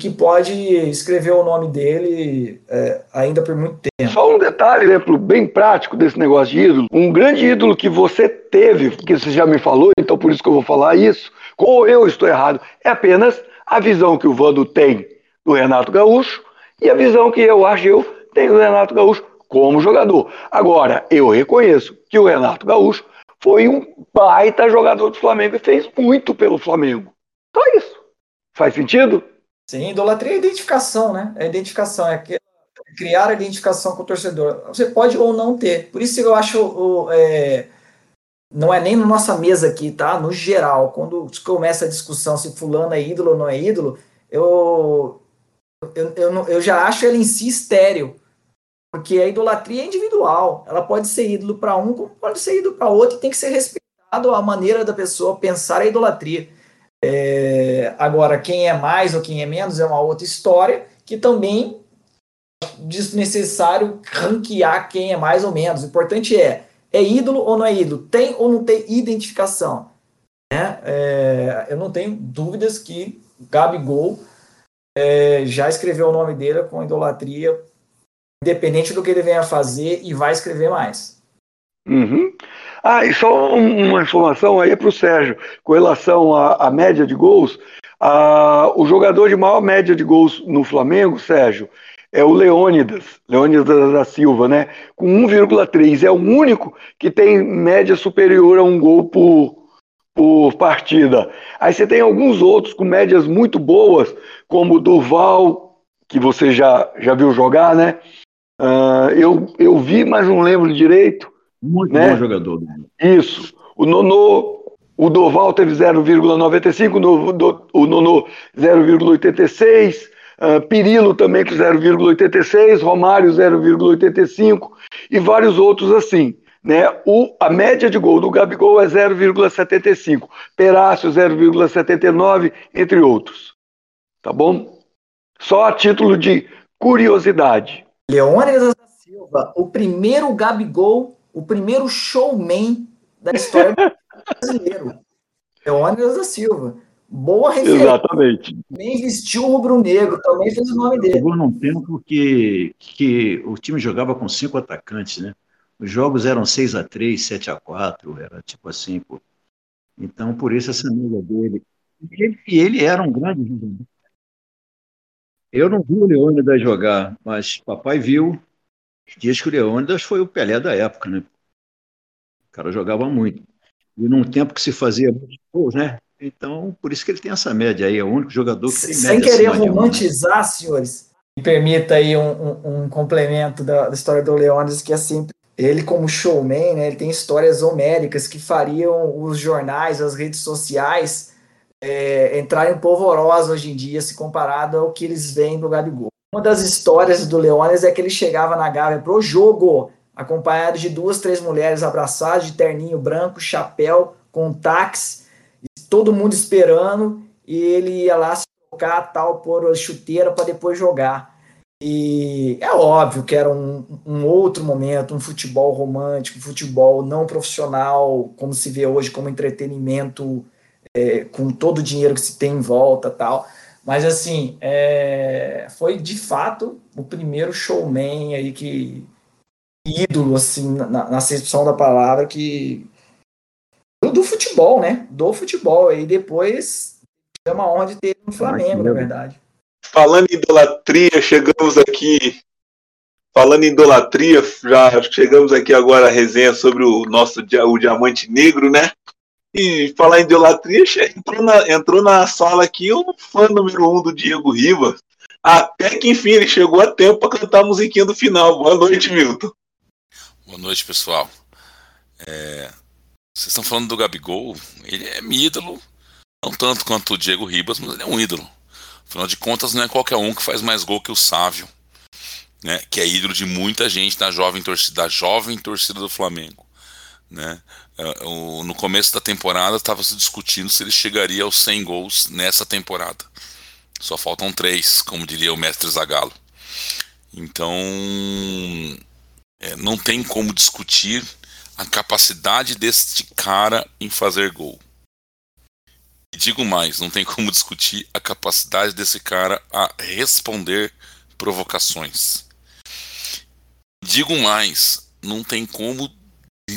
que pode escrever o nome dele é, ainda por muito tempo. Só um detalhe, exemplo bem prático desse negócio de ídolo. Um grande ídolo que você teve, que você já me falou, então por isso que eu vou falar isso, ou eu estou errado, é apenas a visão que o Vando tem do Renato Gaúcho e a visão que eu acho eu tenho do Renato Gaúcho como jogador. Agora, eu reconheço que o Renato Gaúcho foi um baita jogador do Flamengo e fez muito pelo Flamengo. Só isso. Faz sentido? Sim, idolatria é identificação, né? É identificação, é criar a identificação com o torcedor. Você pode ou não ter. Por isso eu acho. É, não é nem na nossa mesa aqui, tá? No geral, quando começa a discussão se fulano é ídolo ou não é ídolo, eu eu, eu, eu já acho ela em si estéreo. Porque a idolatria é individual. Ela pode ser ídolo para um, como pode ser ídolo para outro, e tem que ser respeitado a maneira da pessoa pensar a idolatria. É, agora, quem é mais ou quem é menos é uma outra história, que também desnecessário ranquear quem é mais ou menos. O importante é, é ídolo ou não é ídolo? Tem ou não tem identificação? É, é, eu não tenho dúvidas que Gabigol é, já escreveu o nome dele com idolatria, independente do que ele venha fazer, e vai escrever mais. Uhum. Ah, e só uma informação aí para o Sérgio, com relação à, à média de gols. A, o jogador de maior média de gols no Flamengo, Sérgio, é o Leônidas, Leônidas da Silva, né? Com 1,3. É o único que tem média superior a um gol por, por partida. Aí você tem alguns outros com médias muito boas, como o Duval, que você já, já viu jogar, né? Uh, eu, eu vi, mas não lembro direito. Muito né? bom jogador. Isso. O Nono, o Doval teve 0,95, o Nono 0,86, uh, Pirilo também com 0,86, Romário 0,85 e vários outros assim. Né? O, a média de gol do Gabigol é 0,75, Perácio 0,79, entre outros. Tá bom? Só a título de curiosidade. Leônidas da Silva, o primeiro Gabigol, o primeiro showman da história brasileiro. Leônidas da Silva. Boa referência. Exatamente. Também vestiu o rubro-negro, também fez o nome dele. Chegou num tempo que, que o time jogava com cinco atacantes, né? Os jogos eram 6 a 3 7 a 4 era tipo assim, pô. Então, por isso essa amiga dele. E ele, e ele era um grande jogador. Eu não vi o Leônidas jogar, mas papai viu. Diz que o Leônidas foi o Pelé da época, né? O cara jogava muito. E num tempo que se fazia muitos gols, né? Então, por isso que ele tem essa média aí, é o único jogador que tem Sem média querer acima de um, né? romantizar, senhores, me permita aí um, um- um complemento da, da história do Leônidas, que é sempre ele como showman, né, ele tem histórias homéricas que fariam os jornais, as redes sociais é, entrarem polvorosa hoje em dia, se comparado ao que eles veem do Gabigol. Uma das histórias do Leônidas é que ele chegava na Gávea pro jogo, acompanhado de duas, três mulheres abraçadas, de terninho branco, chapéu, com táxi, todo mundo esperando, e ele ia lá se trocar, tal, pôr a chuteira para depois jogar. E é óbvio que era um, um outro momento, um futebol romântico, um futebol não profissional, como se vê hoje como entretenimento, é, com todo o dinheiro que se tem em volta tal. Mas assim, é, foi de fato o primeiro showman aí que ídolo assim na, na acepção da palavra que do, do futebol, né? Do futebol. E depois é uma honra de ter no Flamengo, na verdade. Falando em idolatria, chegamos aqui. Falando em idolatria, já chegamos aqui agora a resenha sobre o nosso dia- o diamante negro, né? E falar em idolatria, entrou na, entrou na sala aqui o fã número um do Diego Rivas. Até que enfim ele chegou a tempo para cantar a musiquinha do final. Boa noite, Milton. Boa noite, pessoal. É, Vocês estão falando do Gabigol, ele é meu ídolo, não tanto quanto o Diego Ribas, mas ele é um ídolo. Afinal de contas, não é qualquer um que faz mais gol que o Sávio, né? Que é ídolo de muita gente da jovem torcida, da jovem torcida do Flamengo, né? O- No começo da temporada estava se discutindo se ele chegaria aos 100 gols nessa temporada. Só faltam três, como diria o mestre Zagallo. Então, é, não tem como discutir a capacidade deste cara em fazer gol. E digo mais, não tem como discutir a capacidade desse cara a responder provocações. Digo mais, não tem como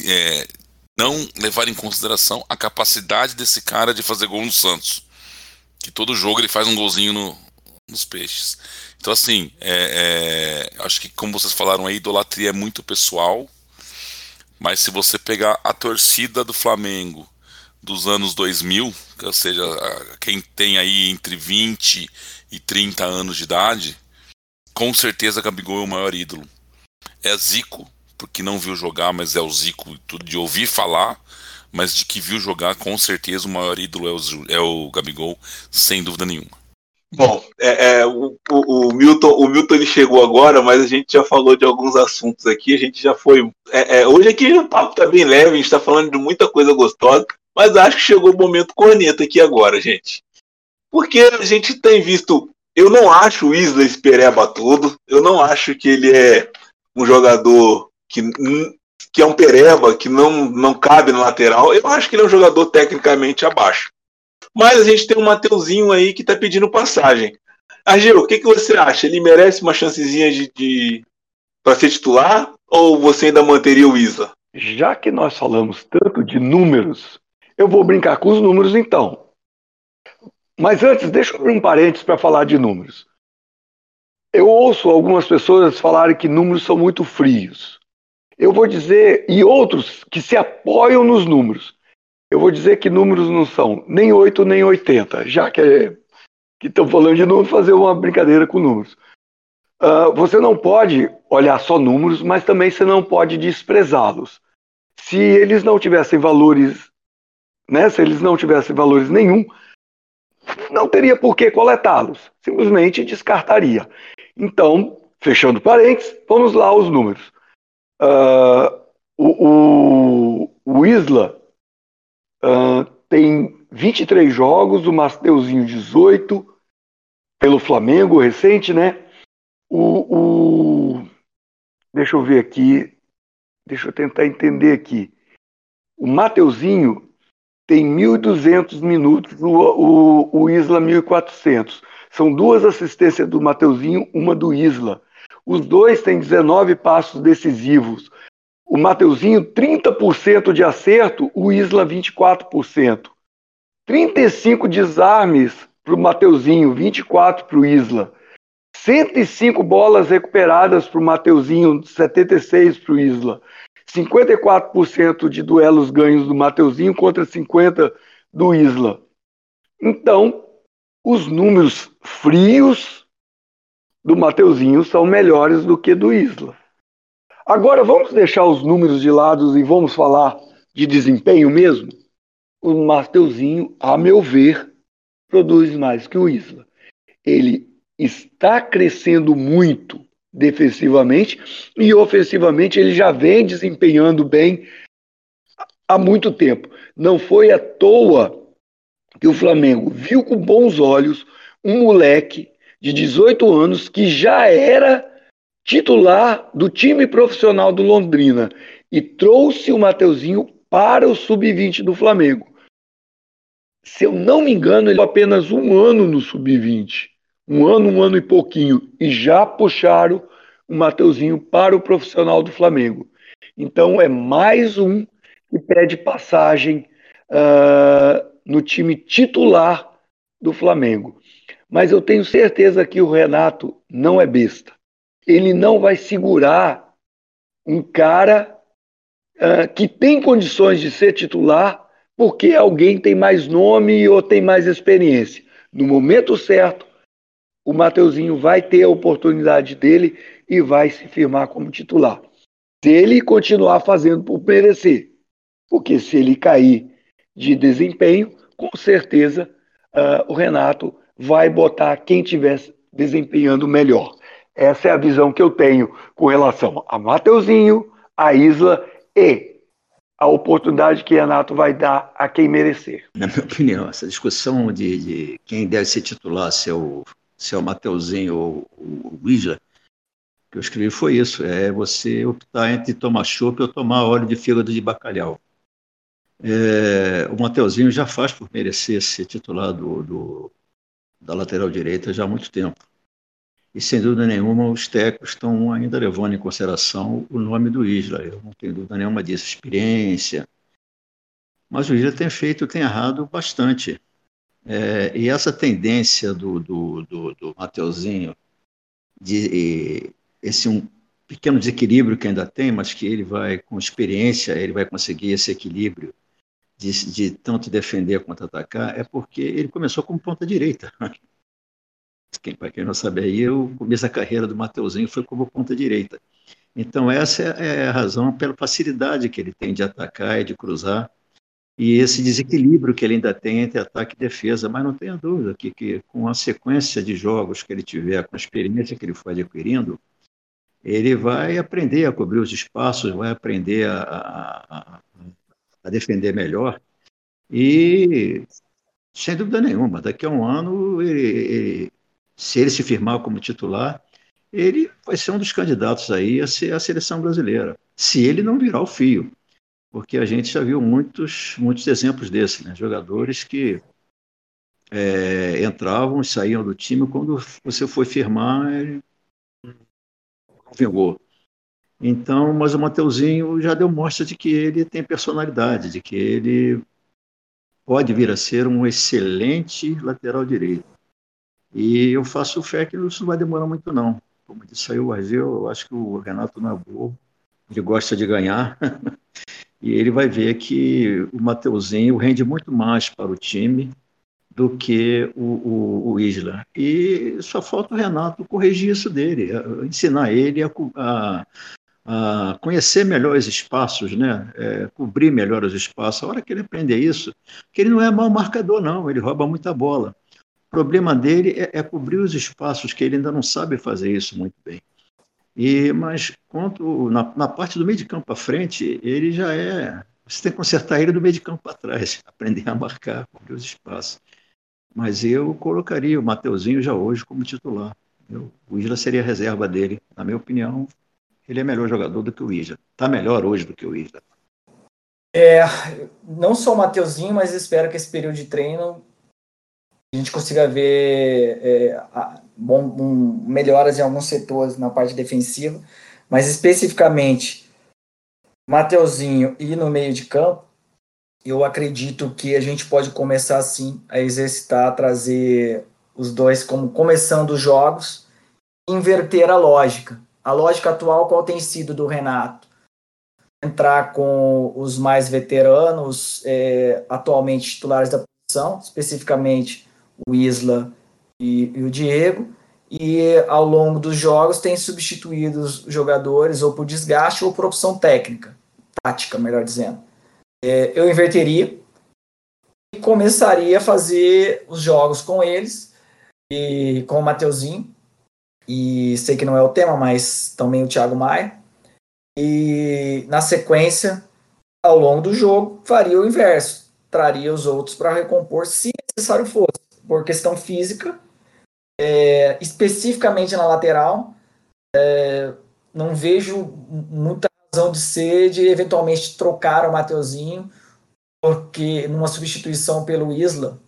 é, não levar em consideração a capacidade desse cara de fazer gol no Santos. Que todo jogo ele faz um golzinho no- nos peixes. Então, assim, é, é, acho que, como vocês falaram aí, idolatria é muito pessoal. Mas se você pegar a torcida do Flamengo dos anos 2000, que, ou seja, quem tem aí entre 20 e 30 anos de idade, com certeza Gabigol é o maior ídolo. É Zico, porque não viu jogar, mas é o Zico tudo de ouvir falar, mas de que viu jogar, com certeza o maior ídolo é o, é o Gabigol, sem dúvida nenhuma. Bom, é, é, o, o- o Milton, o Milton ele chegou agora, mas a gente já falou de alguns assuntos aqui. A gente já foi. é, é, hoje aqui o papo tá bem leve, a gente tá falando de muita coisa gostosa, mas acho que chegou o momento corneta aqui agora, gente. Porque a gente tem visto. Eu não acho o Isla espereba tudo. Eu não acho que ele é um jogador que, que é um pereba, que não, não cabe no lateral. Eu acho que ele é um jogador tecnicamente abaixo. Mas a gente tem um Mateuzinho aí que tá pedindo passagem. Agil, o que, que você acha? Ele merece uma chancezinha de, de para ser titular? Ou você ainda manteria o Isla? Já que nós falamos tanto de números, eu vou brincar com os números então. Mas antes, deixa eu abrir um parênteses para falar de números. Eu ouço algumas pessoas falarem que números são muito frios. Eu vou dizer, e outros que se apoiam nos números. Eu vou dizer que números não são nem 8 nem 80, já que que estão falando de números, fazer uma brincadeira com números. Ah, você não pode olhar só números, mas também você não pode desprezá-los. Se eles não tivessem valores, né, se eles não tivessem valores nenhum, não teria por que coletá-los, simplesmente descartaria. Então, fechando parênteses, vamos lá aos números. Ah, o, o, o Isla ah, tem 23 jogos, o Mateuzinho 18, pelo Flamengo, recente, né? O, o- deixa eu ver aqui, deixa eu tentar entender aqui. O Mateuzinho tem 1.200 minutos, o, o, o Isla 1.400. São duas assistências do Mateuzinho, uma do Isla. Os dois têm 19 passos decisivos. O Mateuzinho, 30% de acerto, o Isla, 24%. 35 desarmes para o Mateuzinho, 24 para o Isla. 105 bolas recuperadas para o Mateuzinho, 76 para o Isla. 54% de duelos ganhos do Mateuzinho contra 50% do Isla. Então, os números frios do Mateuzinho são melhores do que do Isla. Agora vamos deixar os números de lado e vamos falar de desempenho mesmo? O Mateuzinho, a meu ver, produz mais que o Isla. Ele está crescendo muito defensivamente e ofensivamente ele já vem desempenhando bem há muito tempo. Não foi à toa que o Flamengo viu com bons olhos um moleque de 18 anos que já era titular do time profissional do Londrina e trouxe o Mateuzinho para o sub-20 do Flamengo. Se eu não me engano, ele apenas um ano no sub-20 um ano, um ano e pouquinho, e já puxaram o Mateuzinho para o profissional do Flamengo. Então é mais um que pede passagem uh, no time titular do Flamengo. Mas eu tenho certeza que o Renato não é besta. Ele não vai segurar um cara uh, que tem condições de ser titular porque alguém tem mais nome ou tem mais experiência. No momento certo, o Mateuzinho vai ter a oportunidade dele e vai se firmar como titular. Se ele continuar fazendo por merecer, porque se ele cair de desempenho, com certeza uh, o Renato vai botar quem estiver desempenhando melhor. Essa é a visão que eu tenho com relação a Mateuzinho, a Isla e a oportunidade que Renato vai dar a quem merecer. Na minha opinião, essa discussão de, de quem deve ser titular, se é o se é o Mateuzinho ou o Isla, que eu escrevi foi isso, é você optar entre tomar chopp ou tomar óleo de fígado de bacalhau. É, o Mateuzinho já faz por merecer ser titular do, do, da lateral direita já há muito tempo. E sem dúvida nenhuma, os técnicos estão ainda levando em consideração o nome do Isla. Eu não tenho dúvida nenhuma disso, experiência. Mas o Isla tem feito, tem errado bastante. É, e essa tendência do, do, do, do Mateuzinho, de esse um pequeno desequilíbrio que ainda tem, mas que ele vai, com experiência, ele vai conseguir esse equilíbrio de, de tanto defender quanto atacar, é porque ele começou como ponta direita. Quem, para quem não sabe aí, o começo da carreira do Mateuzinho foi como ponta direita. Então, essa é a razão pela facilidade que ele tem de atacar e de cruzar e esse desequilíbrio que ele ainda tem entre ataque e defesa. Mas não tenha dúvida que, que com a sequência de jogos que ele tiver, com a experiência que ele for adquirindo, ele vai aprender a cobrir os espaços, vai aprender a, a, a defender melhor. E, sem dúvida nenhuma, daqui a um ano, ele, ele, se ele se firmar como titular, ele vai ser um dos candidatos aí a ser a seleção brasileira, se ele não virar o fio porque a gente já viu muitos, muitos exemplos desses, né? jogadores que é, entravam e saíam do time quando você foi firmar, ele não vingou. Então, mas o Mateuzinho já deu mostra de que ele tem personalidade, de que ele pode vir a ser um excelente lateral direito. E eu faço fé que isso não vai demorar muito, não. Como disse aí o Argel, eu acho que o Renato não é bobo, ele gosta de ganhar. e ele vai ver que o Mateuzinho rende muito mais para o time do que o, o, o Isla. E só falta o Renato corrigir isso dele, ensinar ele a, a, a conhecer melhor os espaços, né? É, cobrir melhor os espaços. A hora que ele aprender isso, que ele não é mau marcador, não, ele rouba muita bola. O problema dele é, é cobrir os espaços, que ele ainda não sabe fazer isso muito bem. E, mas quanto na, na parte do meio de campo para frente, ele já é. Você tem que consertar ele do meio de campo para trás, aprender a marcar, cobrir os espaços. Mas eu colocaria o Mateuzinho já hoje como titular. Eu, o Isla seria a reserva dele. Na minha opinião, ele é melhor jogador do que o Isla. Está melhor hoje do que o Isla. É, não só o Mateuzinho, mas espero que esse período de treino a gente consiga ver é, bom, um, melhoras em alguns setores na parte defensiva, mas especificamente Mateuzinho e no meio de campo, eu acredito que a gente pode começar assim a exercitar, a trazer os dois como começando os jogos, inverter a lógica. A lógica atual qual tem sido do Renato? entrar com os mais veteranos, é, atualmente titulares da posição, especificamente o Isla e, e, o Diego, e ao longo dos jogos tem substituído os jogadores ou por desgaste ou por opção técnica, tática, melhor dizendo. É, eu inverteria e começaria a fazer os jogos com eles e com o Mateuzinho, e sei que não é o tema, mas também o Thiago Maia, e na sequência, ao longo do jogo, faria o inverso, traria os outros para recompor se necessário fosse, por questão física, é, especificamente na lateral, é, não vejo muita razão de ser de eventualmente trocar o Mateuzinho, porque numa substituição pelo Isla,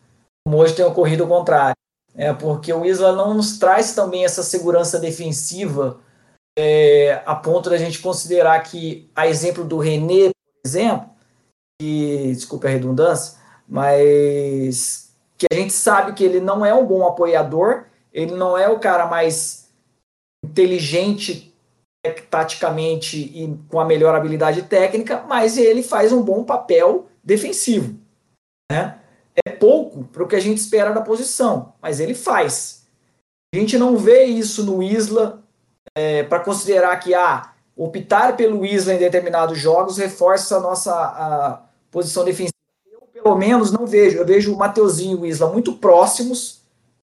como hoje tem ocorrido o contrário, é porque o Isla não nos traz também essa segurança defensiva é, a ponto da gente considerar que, a exemplo do René, por exemplo, que, desculpe a redundância, mas que a gente sabe que ele não é um bom apoiador, ele não é o cara mais inteligente taticamente e com a melhor habilidade técnica, mas ele faz um bom papel defensivo. Né? É pouco para o que a gente espera da posição, mas ele faz. A gente não vê isso no Isla é, para considerar que ah, optar pelo Isla em determinados jogos reforça a nossa a posição defensiva. Eu, pelo menos, não vejo. Eu vejo o Mateuzinho e o Isla muito próximos,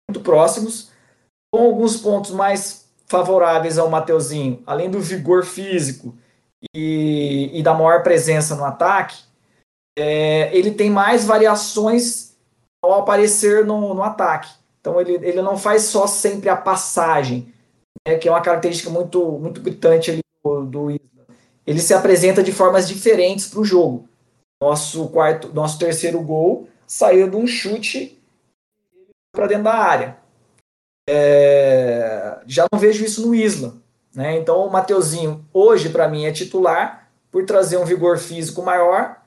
muito próximos, com alguns pontos mais favoráveis ao Mateuzinho, além do vigor físico e, e da maior presença no ataque, é, ele tem mais variações ao aparecer no, no ataque. Então ele, ele não faz só sempre a passagem, né, que é uma característica muito, muito gritante ali do, do Isla. Ele se apresenta de formas diferentes para o jogo. Nosso quarto, nosso terceiro gol saiu de um chute para dentro da área. É, já não vejo isso no Isla. Né? Então o Mateuzinho hoje para mim é titular por trazer um vigor físico maior,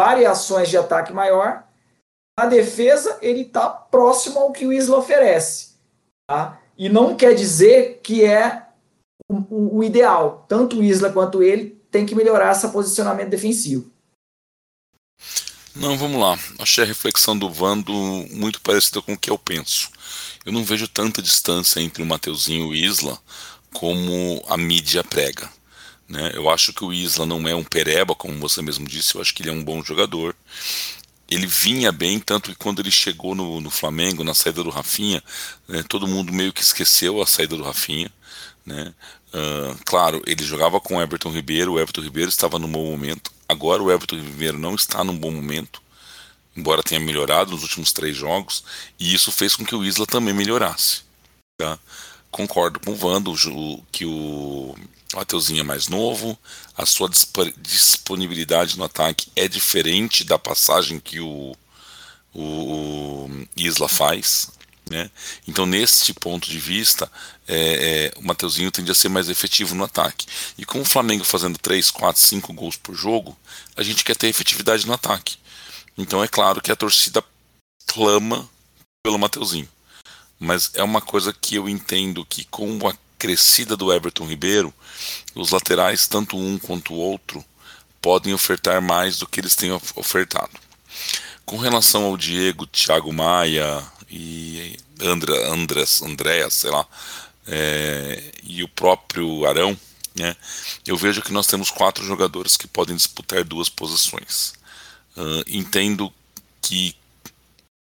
variações de ataque maior. Na defesa ele está próximo ao que o Isla oferece. Tá? E não quer dizer que é o, o, o ideal. Tanto o Isla quanto ele tem que melhorar esse posicionamento defensivo. Não, vamos lá. Achei a reflexão do Vando muito parecida com o que eu penso. Eu não vejo tanta distância entre o Mateuzinho e o Isla como a mídia prega. Né? Eu acho que o Isla não é um pereba, como você mesmo disse, eu acho que ele é um bom jogador ele vinha bem, tanto que quando ele chegou no, no Flamengo, na saída do Rafinha, né, todo mundo meio que esqueceu a saída do Rafinha. Né? Uh, claro, ele jogava com o Everton Ribeiro, o Everton Ribeiro estava num bom momento. Agora o Everton Ribeiro não está num bom momento, embora tenha melhorado nos últimos três jogos, e isso fez com que o Isla também melhorasse. Tá? Concordo com o Vando que o Mateuzinho é mais novo, a sua disponibilidade no ataque é diferente da passagem que o, o, Isla faz. Né? Então, nesse ponto de vista, é, é, o Mateuzinho tende a ser mais efetivo no ataque. E com o Flamengo fazendo 3, 4, 5 gols por jogo, a gente quer ter efetividade no ataque. Então, é claro que a torcida clama pelo Mateuzinho. Mas é uma coisa que eu entendo que com a crescida do Everton Ribeiro, os laterais, tanto um quanto o outro, podem ofertar mais do que eles têm ofertado. Com relação ao Diego, Thiago Maia e Andra, Andras, Andréas, sei lá, é, e o próprio Arão, né, eu vejo que nós temos quatro jogadores que podem disputar duas posições. Uh, entendo que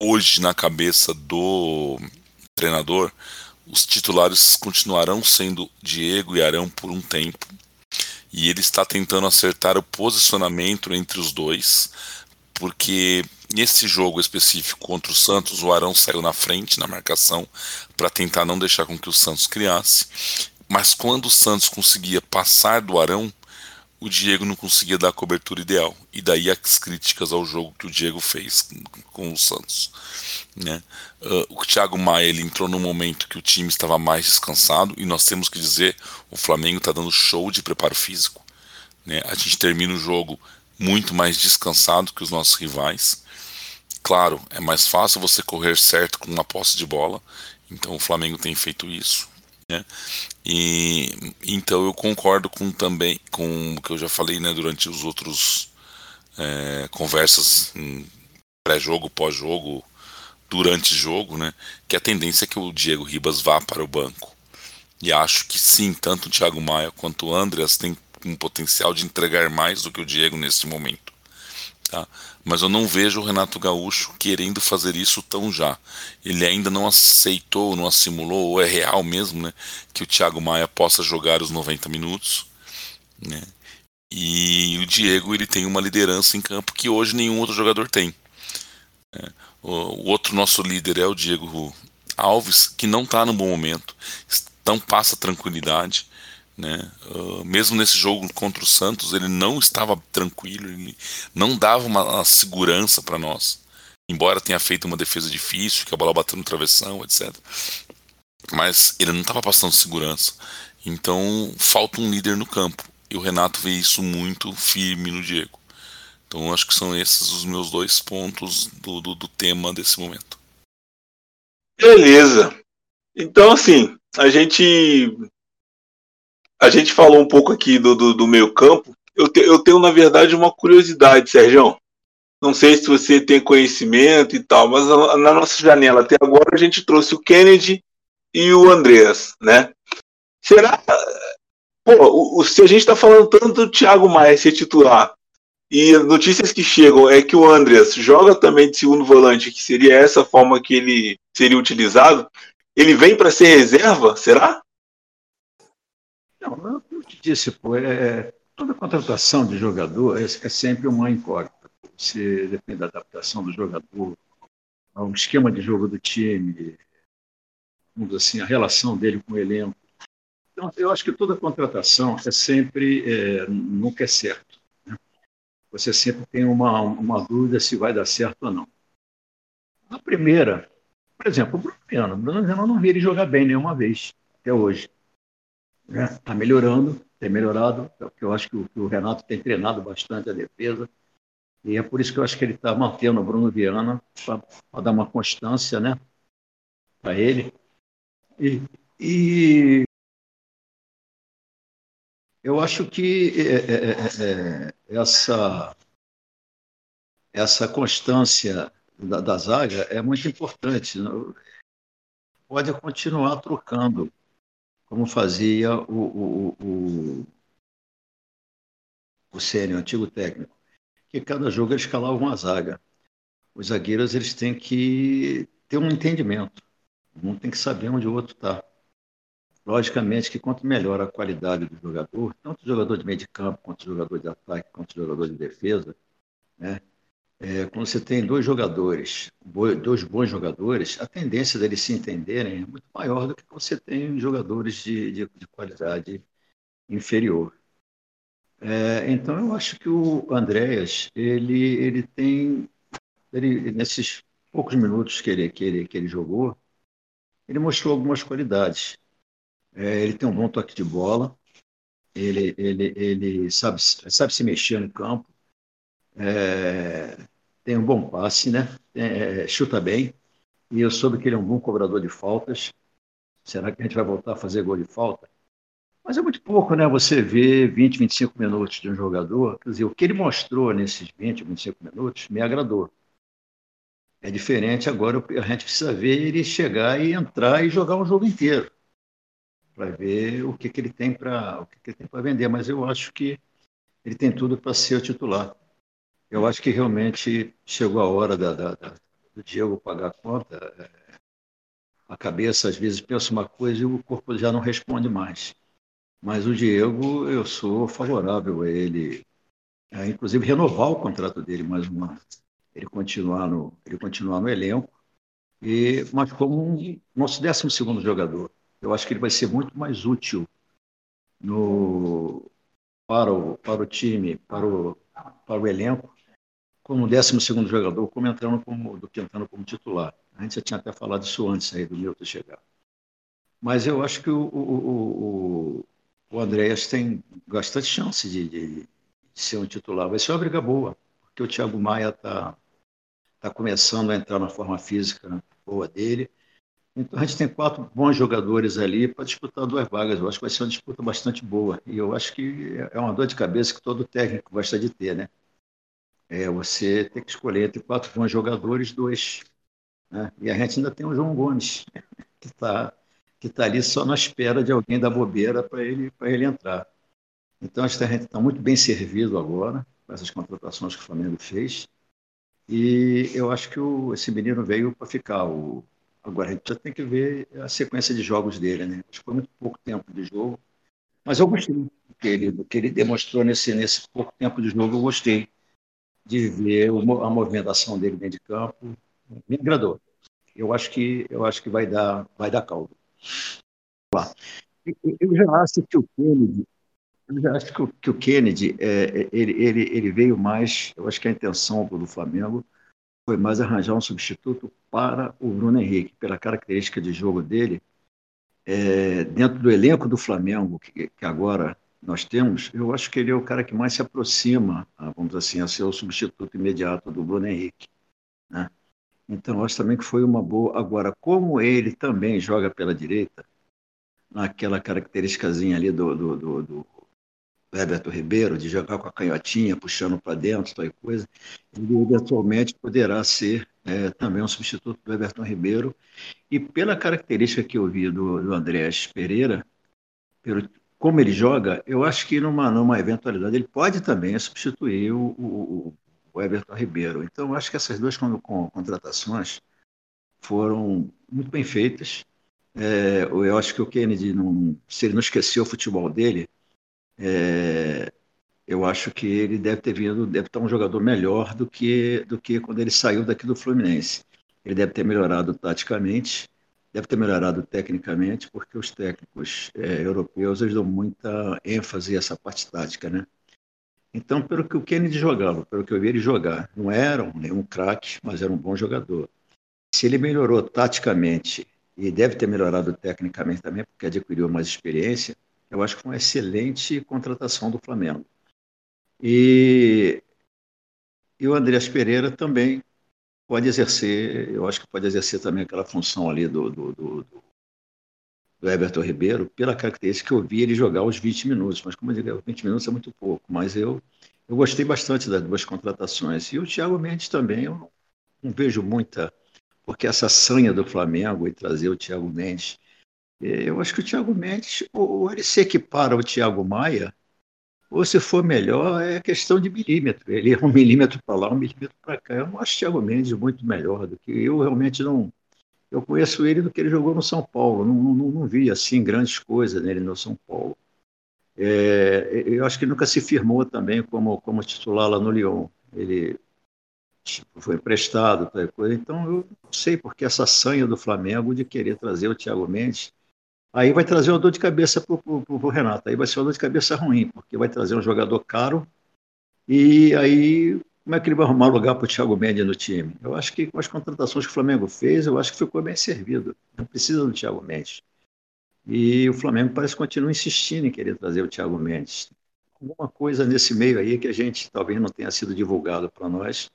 hoje, na cabeça do treinador, os titulares continuarão sendo Diego e Arão por um tempo. E ele está tentando acertar o posicionamento entre os dois, porque nesse jogo específico contra o Santos, o Arão saiu na frente na marcação para tentar não deixar com que o Santos criasse. Mas quando o Santos conseguia passar do Arão, o Diego não conseguia dar a cobertura ideal. E daí as críticas ao jogo que o Diego fez com o Santos. Né? Uh, o Thiago Maia ele entrou no momento que o time estava mais descansado, e nós temos que dizer: o Flamengo está dando show de preparo físico. Né? A gente termina o jogo muito mais descansado que os nossos rivais. Claro, é mais fácil você correr certo com uma posse de bola, então o Flamengo tem feito isso. Né? E então eu concordo com também com o que eu já falei né, durante os outros é, conversas pré-jogo, pós-jogo, durante jogo, né? Que a tendência é que o Diego Ribas vá para o banco. E acho que sim, tanto o Thiago Maia quanto o Andreas têm um potencial de entregar mais do que o Diego nesse momento. Tá? Mas eu não vejo o Renato Gaúcho querendo fazer isso tão já. Ele ainda não aceitou, não assimulou, ou é real mesmo, né, que o Thiago Maia possa jogar os 90 minutos. Né? E o Diego ele tem uma liderança em campo que hoje nenhum outro jogador tem. É, o, outro nosso líder é o Diego Alves, que não está no bom momento, não passa tranquilidade. Né? Uh, mesmo nesse jogo contra o Santos, ele não estava tranquilo, ele não dava uma, uma segurança para nós. Embora tenha feito uma defesa difícil, que a bola bateu no travessão, etc. Mas ele não estava passando segurança. Então falta um líder no campo. E o Renato vê isso muito firme no Diego. Então acho que são esses os meus dois pontos do, do, do tema desse momento. Beleza. Então assim, a gente a gente falou um pouco aqui do, do, do meio campo. Eu, te, eu tenho, na verdade, uma curiosidade, Sérgio. Não sei se você tem conhecimento e tal, mas na nossa janela até agora a gente trouxe o Kennedy e o Andreas, né? Será. Pô, o, se a gente está falando tanto do Thiago Maia ser titular, e as notícias que chegam é que o Andreas joga também de segundo volante, que seria essa forma que ele seria utilizado, ele vem para ser reserva, será? Não, eu te disse, pô, é, toda contratação de jogador é, é sempre uma incógnita. Você depende da adaptação do jogador, ao esquema de jogo do time, vamos assim, a relação dele com o elenco. Então, eu acho que toda contratação é sempre, é, nunca é certo. Né? Você sempre tem uma, uma dúvida se vai dar certo ou não. A primeira, por exemplo, o Bruno Viana. O Bruno Viana não vi ele jogar bem nenhuma vez, até hoje está né? melhorando, tem melhorado, porque eu acho que o, que o, Renato tem treinado bastante a defesa, e é por isso que eu acho que ele está mantendo o Bruno Viana para dar uma constância né, para ele. E, e, eu acho que é, é, é, é essa, essa constância da, da zaga é muito importante. Pode continuar trocando como fazia o, o, o, o Sênio, o antigo técnico, que cada jogo ele escalava uma zaga. Os zagueiros eles têm que ter um entendimento, um tem que saber onde o outro está. Logicamente que quanto melhor a qualidade do jogador, tanto o jogador de meio de campo, quanto o jogador de ataque, quanto o jogador de defesa, né, é, quando você tem dois jogadores, dois bons jogadores, a tendência deles se entenderem é muito maior do que você tem jogadores de, de, de qualidade inferior. É, então eu acho que o Andréas ele ele tem ele, nesses poucos minutos que ele, que ele que ele jogou ele mostrou algumas qualidades. É, ele tem um bom toque de bola, ele ele ele sabe sabe se mexer no campo é, tem um bom passe, né? É, chuta bem. E eu soube que ele é um bom cobrador de faltas. Será que a gente vai voltar a fazer gol de falta? Mas é muito pouco, né? Você vê 20, 25 minutos de um jogador. Quer dizer, o que ele mostrou nesses 20, 25 minutos me agradou. É diferente agora, a gente precisa ver ele chegar e entrar e jogar um jogo inteiro para ver o que, que ele tem para o que, que ele tem para vender. Mas eu acho que ele tem tudo para ser o titular. Eu acho que realmente chegou a hora da, da, da, do Diego pagar a conta. A cabeça, às vezes, pensa uma coisa e o corpo já não responde mais. Mas o Diego, eu sou favorável a ele, inclusive, renovar o contrato dele mais uma ele continuar no, ele continuar no elenco, e, mas como um, nosso 12 jogador. Eu acho que ele vai ser muito mais útil no, para, o, para o time, para o, para o elenco, como 12 jogador, como entrando como, do que entrando como titular. A gente já tinha até falado isso antes aí do Milton chegar. Mas eu acho que o, o, o, o Andréas tem bastante chance de, de, ser um titular. Vai ser uma briga boa, porque o Thiago Maia está tá começando a entrar na forma física boa dele. Então a gente tem quatro bons jogadores ali para disputar duas vagas. Eu acho que vai ser uma disputa bastante boa. E eu acho que é uma dor de cabeça que todo técnico gosta de ter, né? É você ter que escolher entre quatro bons jogadores, dois. Né? E a gente ainda tem o João Gomes, que está que tá ali só na espera de alguém da bobeira para ele, ele entrar. Então acho que a gente está muito bem servido agora com essas contratações que o Flamengo fez. E eu acho que o, esse menino veio para ficar. O, agora a gente já tem que ver a sequência de jogos dele, né? Acho que foi muito pouco tempo de jogo, mas eu gostei do que ele, do que ele demonstrou nesse, nesse pouco tempo de jogo. Eu gostei de ver a movimentação dele dentro de campo. Me agradou. Eu acho que eu acho que vai dar vai dar caldo. Eu já acho que o Kennedy eu já acho que o, que o Kennedy, é, é, ele, ele, ele veio mais, eu acho que a intenção do Flamengo foi mais arranjar um substituto para o Bruno Henrique, pela característica de jogo dele. É, dentro do elenco do Flamengo, que, que, agora nós temos, eu acho que ele é o cara que mais se aproxima, vamos dizer assim, a ser o substituto imediato do Bruno Henrique. Né? Então, acho também que foi uma boa. Agora, como ele também joga pela direita, naquela característicazinha ali do, do, do, do Everton Ribeiro, de jogar com a canhotinha, puxando para dentro, tal coisa, ele eventualmente poderá ser é, também um substituto do Everton Ribeiro. E pela característica que eu vi do, do Andrés Pereira, pelo, como ele joga, eu acho que numa, numa eventualidade ele pode também substituir o, o, o Everton Ribeiro. Então, eu acho que essas duas contratações foram muito bem feitas. É, eu acho que o Kennedy, não, se ele não esqueceu o futebol dele, é, eu acho que ele deve ter vindo, deve estar um jogador melhor do que, do que quando ele saiu daqui do Fluminense. Ele deve ter melhorado taticamente, deve ter melhorado tecnicamente, porque os técnicos é, europeus eles dão muita ênfase a essa parte tática, né? Então, pelo que o Kennedy jogava, pelo que eu vi ele jogar, não era um, nenhum craque, mas era um bom jogador. Se ele melhorou taticamente e deve ter melhorado tecnicamente também, porque adquiriu mais experiência, eu acho que foi uma excelente contratação do Flamengo. E, e o Andreas Pereira também pode exercer, eu acho que pode exercer também aquela função ali do, do, do, do Everton Ribeiro, pela característica que eu vi ele jogar os 20 minutos. Mas, como eu digo, 20 minutos é muito pouco. Mas eu, eu gostei bastante das duas contratações. E o Thiago Mendes também, eu não, não vejo muita. Porque essa sanha do Flamengo e trazer o Thiago Mendes eu acho que o Thiago Mendes, ou ele se equipara ao Thiago Maia, ou se for melhor, é questão de milímetro. Ele é um milímetro para lá, um milímetro para cá. Eu não acho o Thiago Mendes muito melhor do que eu realmente não. Eu conheço ele do que ele jogou no São Paulo. Não, não, não vi assim grandes coisas nele no São Paulo. É, eu acho que nunca se firmou também como, como titular lá no Lyon. Ele tipo, foi emprestado, tal coisa. Então eu não sei porque essa sanha do Flamengo de querer trazer o Thiago Mendes Aí vai trazer uma dor de cabeça para o Renato. Aí vai ser uma dor de cabeça ruim, porque vai trazer um jogador caro. E aí, como é que ele vai arrumar lugar para o Thiago Mendes no time? Eu acho que com as contratações que o Flamengo fez, eu acho que ficou bem servido. Não precisa do Thiago Mendes. E o Flamengo parece que continua insistindo em querer trazer o Thiago Mendes. Alguma coisa nesse meio aí que a gente talvez não tenha sido divulgado para nós,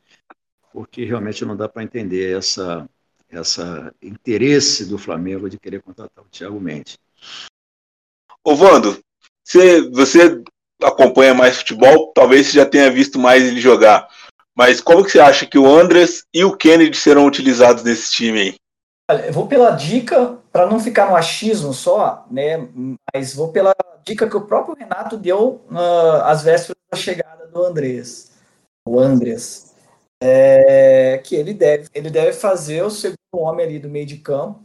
porque realmente não dá para entender essa essa interesse do Flamengo de querer contratar o Thiago Mendes. Ô Vando, você, você acompanha mais futebol, talvez você já tenha visto mais ele jogar. Mas como que você acha que o Andres e o Kennedy serão utilizados nesse time aí? Olha, eu vou pela dica, para não ficar no achismo só, né? Mas vou pela dica que o próprio Renato deu uh, às vésperas da chegada do Andrés. O Andrés é, que ele deve, ele deve fazer o segundo homem ali do meio de campo,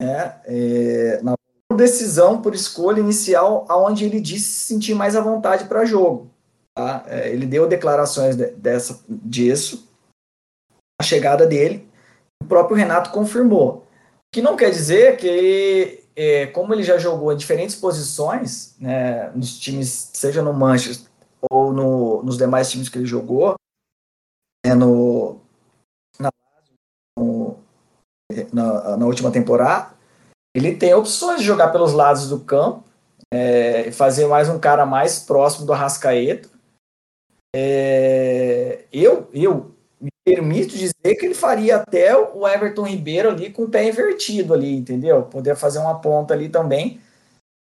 né, é, na decisão por escolha inicial, aonde ele disse se sentir mais à vontade para jogo. Tá? É, ele deu declarações de, dessa, disso, a chegada dele, o próprio Renato confirmou. Que não quer dizer que, é, como ele já jogou em diferentes posições, né, nos times, seja no Manchester ou no, nos demais times que ele jogou, né, no, na, no, na, na, última temporada, ele tem opções de jogar pelos lados do campo, é, fazer mais um cara mais próximo do Arrascaeta. É, eu, eu me permito dizer que ele faria até o Everton Ribeiro ali com o pé invertido ali, entendeu? Poder fazer uma ponta ali também.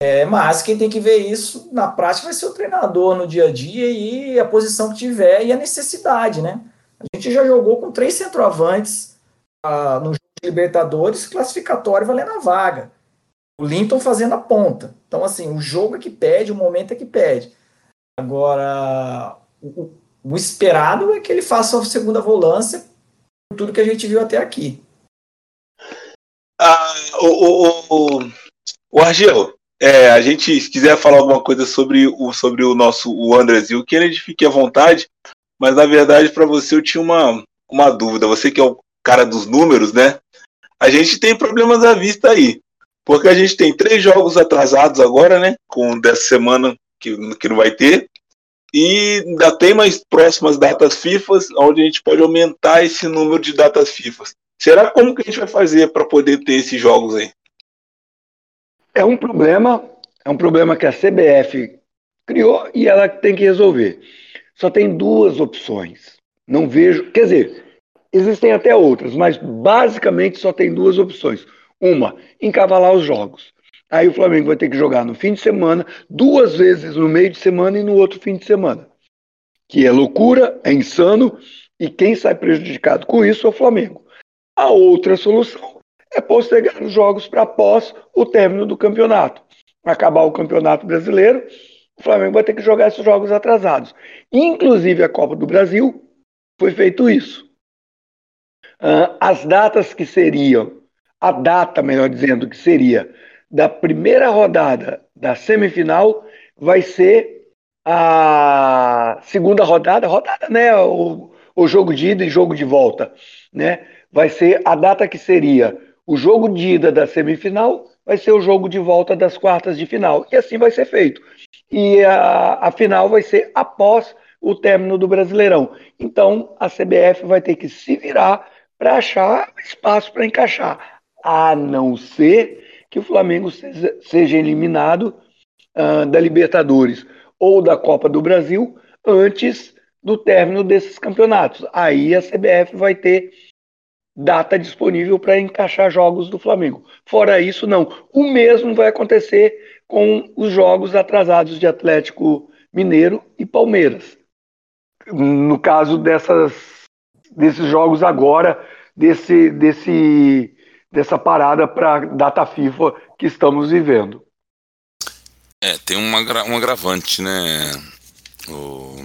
É, mas quem tem que ver isso na prática vai ser o treinador no dia a dia e a posição que tiver e a necessidade, né? A gente já jogou com três centroavantes ah, no jogo Libertadores, classificatório valendo a vaga. O Linton fazendo a ponta. Então, assim, o jogo é que pede, o momento é que pede. Agora, o, o esperado é que ele faça a segunda volância por tudo que a gente viu até aqui. Ah, o, o, o, o Argel, é, a gente, se quiser falar alguma coisa sobre o, sobre o nosso o Andres e o Kennedy, fique à vontade. Mas na verdade, para você, eu tinha uma, uma dúvida. Você que é o cara dos números, né? A gente tem problemas à vista aí. Porque a gente tem três jogos atrasados agora, né? Com dessa semana que, que não vai ter. E ainda tem mais próximas datas FIFA, onde a gente pode aumentar esse número de datas FIFA. Será como que a gente vai fazer para poder ter esses jogos aí? É um problema, é um problema que a CBF criou e ela tem que resolver. Só tem duas opções. Não vejo, quer dizer, existem até outras, mas basicamente só tem duas opções. Uma, encavalar os jogos. Aí o Flamengo vai ter que jogar no fim de semana, duas vezes no meio de semana e no outro fim de semana. Que é loucura, é insano, e quem sai prejudicado com isso é o Flamengo. A outra solução é postergar os jogos para após o término do campeonato. Acabar o campeonato brasileiro, o Flamengo vai ter que jogar esses jogos atrasados. Inclusive a Copa do Brasil foi feito isso. As datas que seriam, a data, melhor dizendo, que seria da primeira rodada da semifinal vai ser a segunda rodada, rodada, né? O, o jogo de ida e jogo de volta, né? Vai ser a data que seria o jogo de ida da semifinal, vai ser o jogo de volta das quartas de final. E assim vai ser feito. E a, a final vai ser após o término do Brasileirão. Então a CBF vai ter que se virar para achar espaço para encaixar, a não ser que o Flamengo seja, eliminado uh, da Libertadores ou da Copa do Brasil antes do término desses campeonatos. Aí a CBF vai ter data disponível para encaixar jogos do Flamengo. Fora isso, não. O mesmo vai acontecer com os jogos atrasados de Atlético Mineiro e Palmeiras. No caso dessas, desses jogos agora, desse, desse dessa parada para data FIFA que estamos vivendo. É, tem uma, um agravante, né, o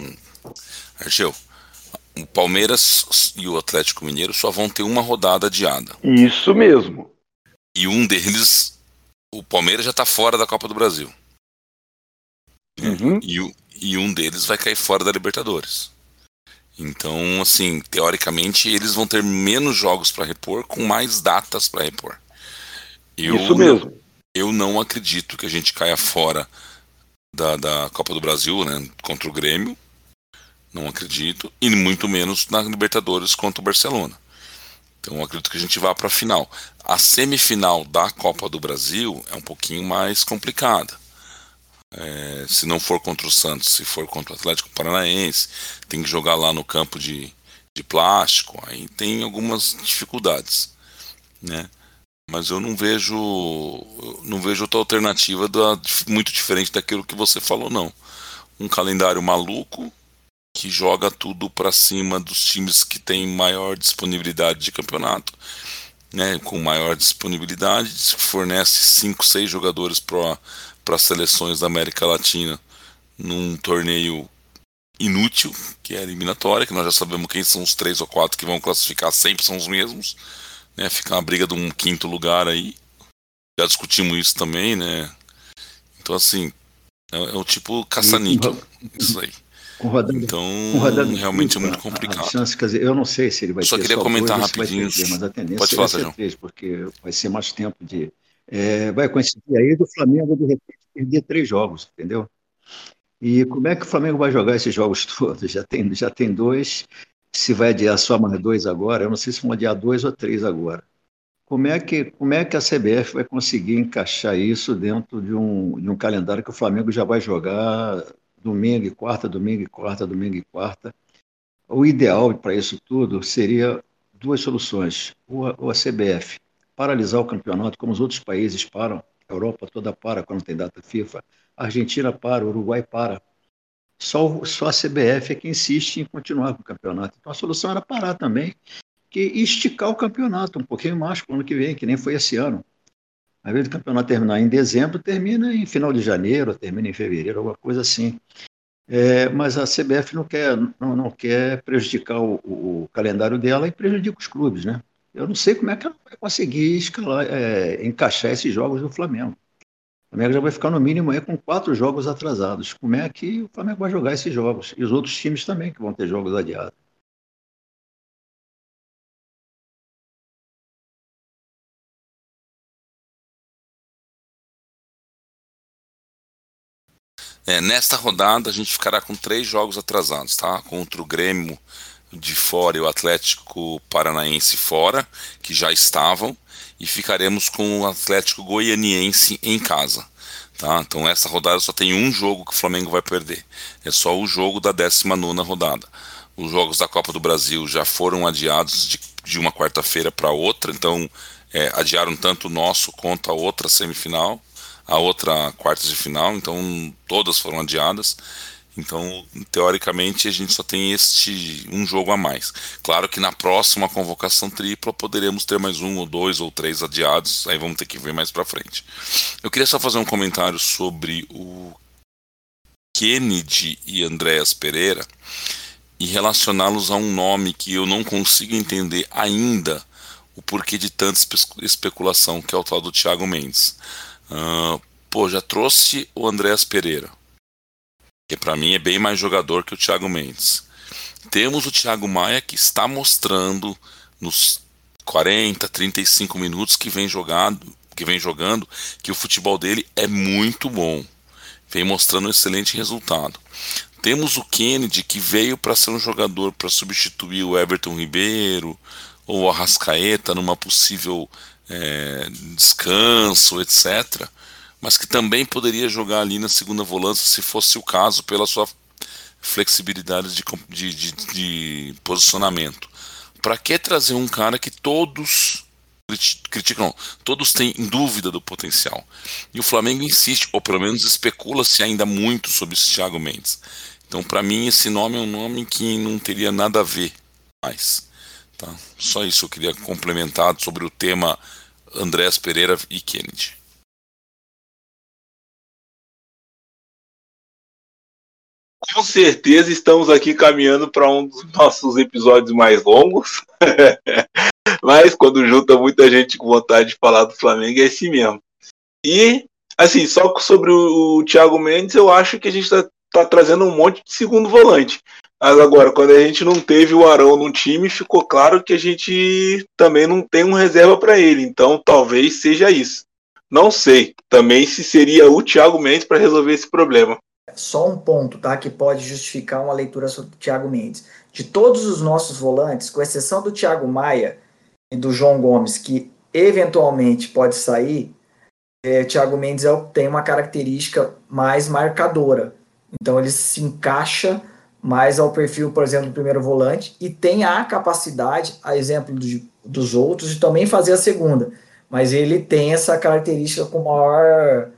Argel? O Palmeiras e o Atlético Mineiro só vão ter uma rodada adiada. Isso mesmo. E um deles, o Palmeiras já está fora da Copa do Brasil. Uhum. E, e um deles vai cair fora da Libertadores. Então, assim, teoricamente, eles vão ter menos jogos para repor com mais datas para repor. Eu, Isso mesmo. Eu não acredito que a gente caia fora da, da Copa do Brasil, né, contra o Grêmio. Não acredito. E muito menos na Libertadores contra o Barcelona. Então, acredito que a gente vá para a final. A semifinal da Copa do Brasil é um pouquinho mais complicada. É, se não for contra o Santos, se for contra o Atlético Paranaense, tem que jogar lá no campo de, de plástico, aí tem algumas dificuldades, né? Mas eu não vejo não vejo outra alternativa da, muito diferente daquilo que você falou, não. Um calendário maluco que joga tudo para cima dos times que têm maior disponibilidade de campeonato, né? Com maior disponibilidade, fornece 5, 6 jogadores para seleções da América Latina num torneio inútil, que é eliminatória, que nós já sabemos quem são os três ou quatro que vão classificar, sempre são os mesmos. Né? Fica uma briga de um quinto lugar aí. Já discutimos isso também, né? Então, assim, é, é o tipo caça-níquel, isso aí. Rodada, então, rodada realmente é muito complicado. Chance, quer dizer, eu não sei se ele vai só ter queria só comentar dois, rapidinho. Ter, mas a tendência Pode falar, ser três, porque vai ser mais tempo de, é, vai coincidir aí do Flamengo, de repente, perder três jogos, entendeu? E como é que o Flamengo vai jogar esses jogos todos? Já tem, já tem dois, se vai adiar só mais dois agora, eu não sei se vão adiar dois ou três agora. Como é que, como é que a CBF vai conseguir encaixar isso dentro de um, de um calendário que o Flamengo já vai jogar domingo e quarta, domingo e quarta, domingo e quarta? O ideal para isso tudo seria duas soluções. Ou a, CBF paralisar o campeonato, como os outros países param, a Europa toda para quando tem data FIFA, a Argentina para, o Uruguai para. Só, só a CBF é que insiste em continuar com o campeonato. Então a solução era parar também que esticar o campeonato um pouquinho mais para o ano que vem, que nem foi esse ano. Ao invés do campeonato terminar em dezembro, termina em final de janeiro, termina em fevereiro, alguma coisa assim. É, mas a CBF não quer, não, não quer prejudicar o, o, calendário dela e prejudica os clubes, né? Eu não sei como é que ela vai conseguir escalar, é, encaixar esses jogos do Flamengo. O Flamengo já vai ficar no mínimo aí com quatro jogos atrasados. Como é que o Flamengo vai jogar esses jogos? E os outros times também que vão ter jogos adiados. É, nesta rodada a gente ficará com três jogos atrasados, tá? Contra o Grêmio de fora e o Atlético Paranaense fora, que já estavam, e ficaremos com o Atlético Goianiense em casa. Tá? Então essa rodada só tem um jogo que o Flamengo vai perder. É só o jogo da 19 rodada. Os jogos da Copa do Brasil já foram adiados de, de uma quarta-feira para outra, então é, adiaram tanto o nosso quanto a outra semifinal a outra quartas de final, então todas foram adiadas. Então, teoricamente, a gente só tem este um jogo a mais. Claro que na próxima convocação tripla poderemos ter mais um ou dois ou três adiados, aí vamos ter que ver mais para frente. Eu queria só fazer um comentário sobre o Kennedy e Andréas Pereira e relacioná-los a um nome que eu não consigo entender ainda o porquê de tanta especulação, que é o tal do Thiago Mendes. Pô, já trouxe o Andréas Pereira, que para mim é bem mais jogador que o Thiago Mendes. Temos o Thiago Maia que está mostrando nos 40, 35 minutos que vem jogado, que vem jogando, que o futebol dele é muito bom. Vem mostrando um excelente resultado. Temos o Kennedy que veio para ser um jogador para substituir o Everton Ribeiro ou o Arrascaeta numa possível é, descanso, etc. Mas que também poderia jogar ali na segunda volância, se fosse o caso, pela sua flexibilidade de, de, de, de posicionamento. Para que trazer um cara que todos criticam, todos têm dúvida do potencial. E o Flamengo insiste, ou pelo menos especula-se ainda muito sobre esse Thiago Mendes. Então, para mim, esse nome é um nome que não teria nada a ver mais. Tá? Só isso eu queria complementar sobre o tema Andrés Pereira e Kennedy. Com certeza estamos aqui caminhando para um dos nossos episódios mais longos. Mas quando junta muita gente com vontade de falar do Flamengo, é assim mesmo. E, assim, só sobre o, o Thiago Mendes, eu acho que a gente está tá trazendo um monte de segundo volante. Mas agora, quando a gente não teve o Arão no time, ficou claro que a gente também não tem um reserva para ele. Então, talvez seja isso. Não sei também se seria o Thiago Mendes para resolver esse problema. Só um ponto, tá, que pode justificar uma leitura sobre o Thiago Mendes. De todos os nossos volantes, com exceção do Thiago Maia e do João Gomes, que eventualmente pode sair, é, Thiago Mendes é, tem uma característica mais marcadora. Então ele se encaixa mais ao perfil, por exemplo, do primeiro volante, e tem a capacidade, a exemplo de, dos outros, de também fazer a segunda. Mas ele tem essa característica com maior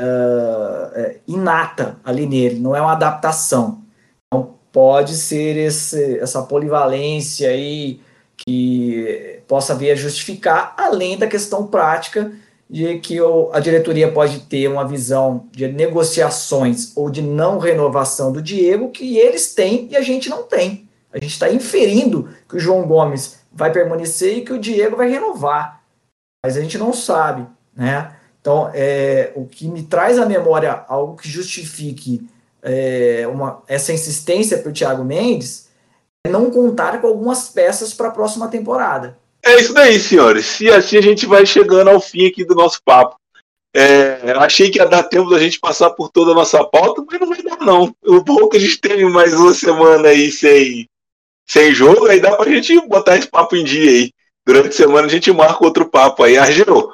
uh, inata ali nele, não é uma adaptação. Então pode ser esse, essa polivalência aí que possa vir a justificar, além da questão prática de que a diretoria pode ter uma visão de negociações ou de não renovação do Diego que eles têm e a gente não tem. A gente está inferindo que o João Gomes vai permanecer e que o Diego vai renovar, mas a gente não sabe, né? Então, é, o que me traz à memória algo que justifique é, uma, essa insistência para o Thiago Mendes é não contar com algumas peças para a próxima temporada. É isso daí, senhores. E assim a gente vai chegando ao fim aqui do nosso papo. É, achei que ia dar tempo da gente passar por toda a nossa pauta, mas não vai dar, não. O bom é que a gente teve mais uma semana aí sem, sem jogo, aí dá pra gente botar esse papo em dia aí. Durante a semana a gente marca outro papo aí. Argel,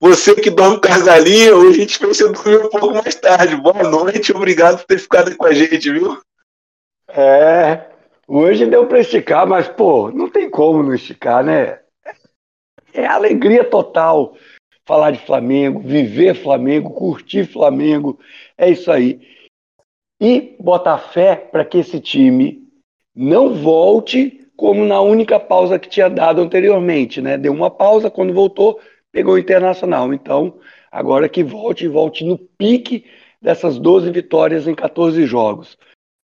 você que dorme com as galinhas, hoje a gente fez você dormir um pouco mais tarde. Boa noite, obrigado por ter ficado com a gente, viu? É, Hoje deu para esticar, mas, pô, não tem como não esticar, né? É alegria total falar de Flamengo, viver Flamengo, curtir Flamengo. É isso aí. E botar fé para que esse time não volte como na única pausa que tinha dado anteriormente, né? Deu uma pausa, quando voltou, pegou o Internacional. Então, agora que volte, volte no pique dessas 12 vitórias em 14 jogos.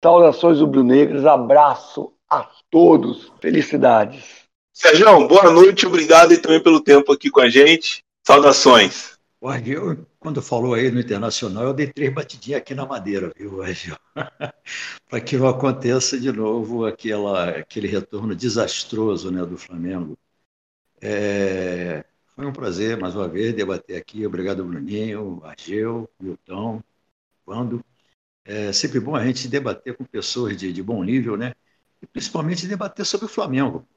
Saudações rubro-negras, abraço a todos, felicidades. Sérgio, boa noite, obrigado e também pelo tempo aqui com a gente. Saudações. O Argel, quando falou aí no Internacional, eu dei três batidinhas aqui na madeira, viu, Argel? Para que não aconteça de novo aquela, aquele retorno desastroso né, do Flamengo. É, foi um prazer, mais uma vez, debater aqui. Obrigado, Bruninho, Argel, Milton, Wando. É sempre bom a gente debater com pessoas de, de bom nível, né? E principalmente debater sobre o Flamengo,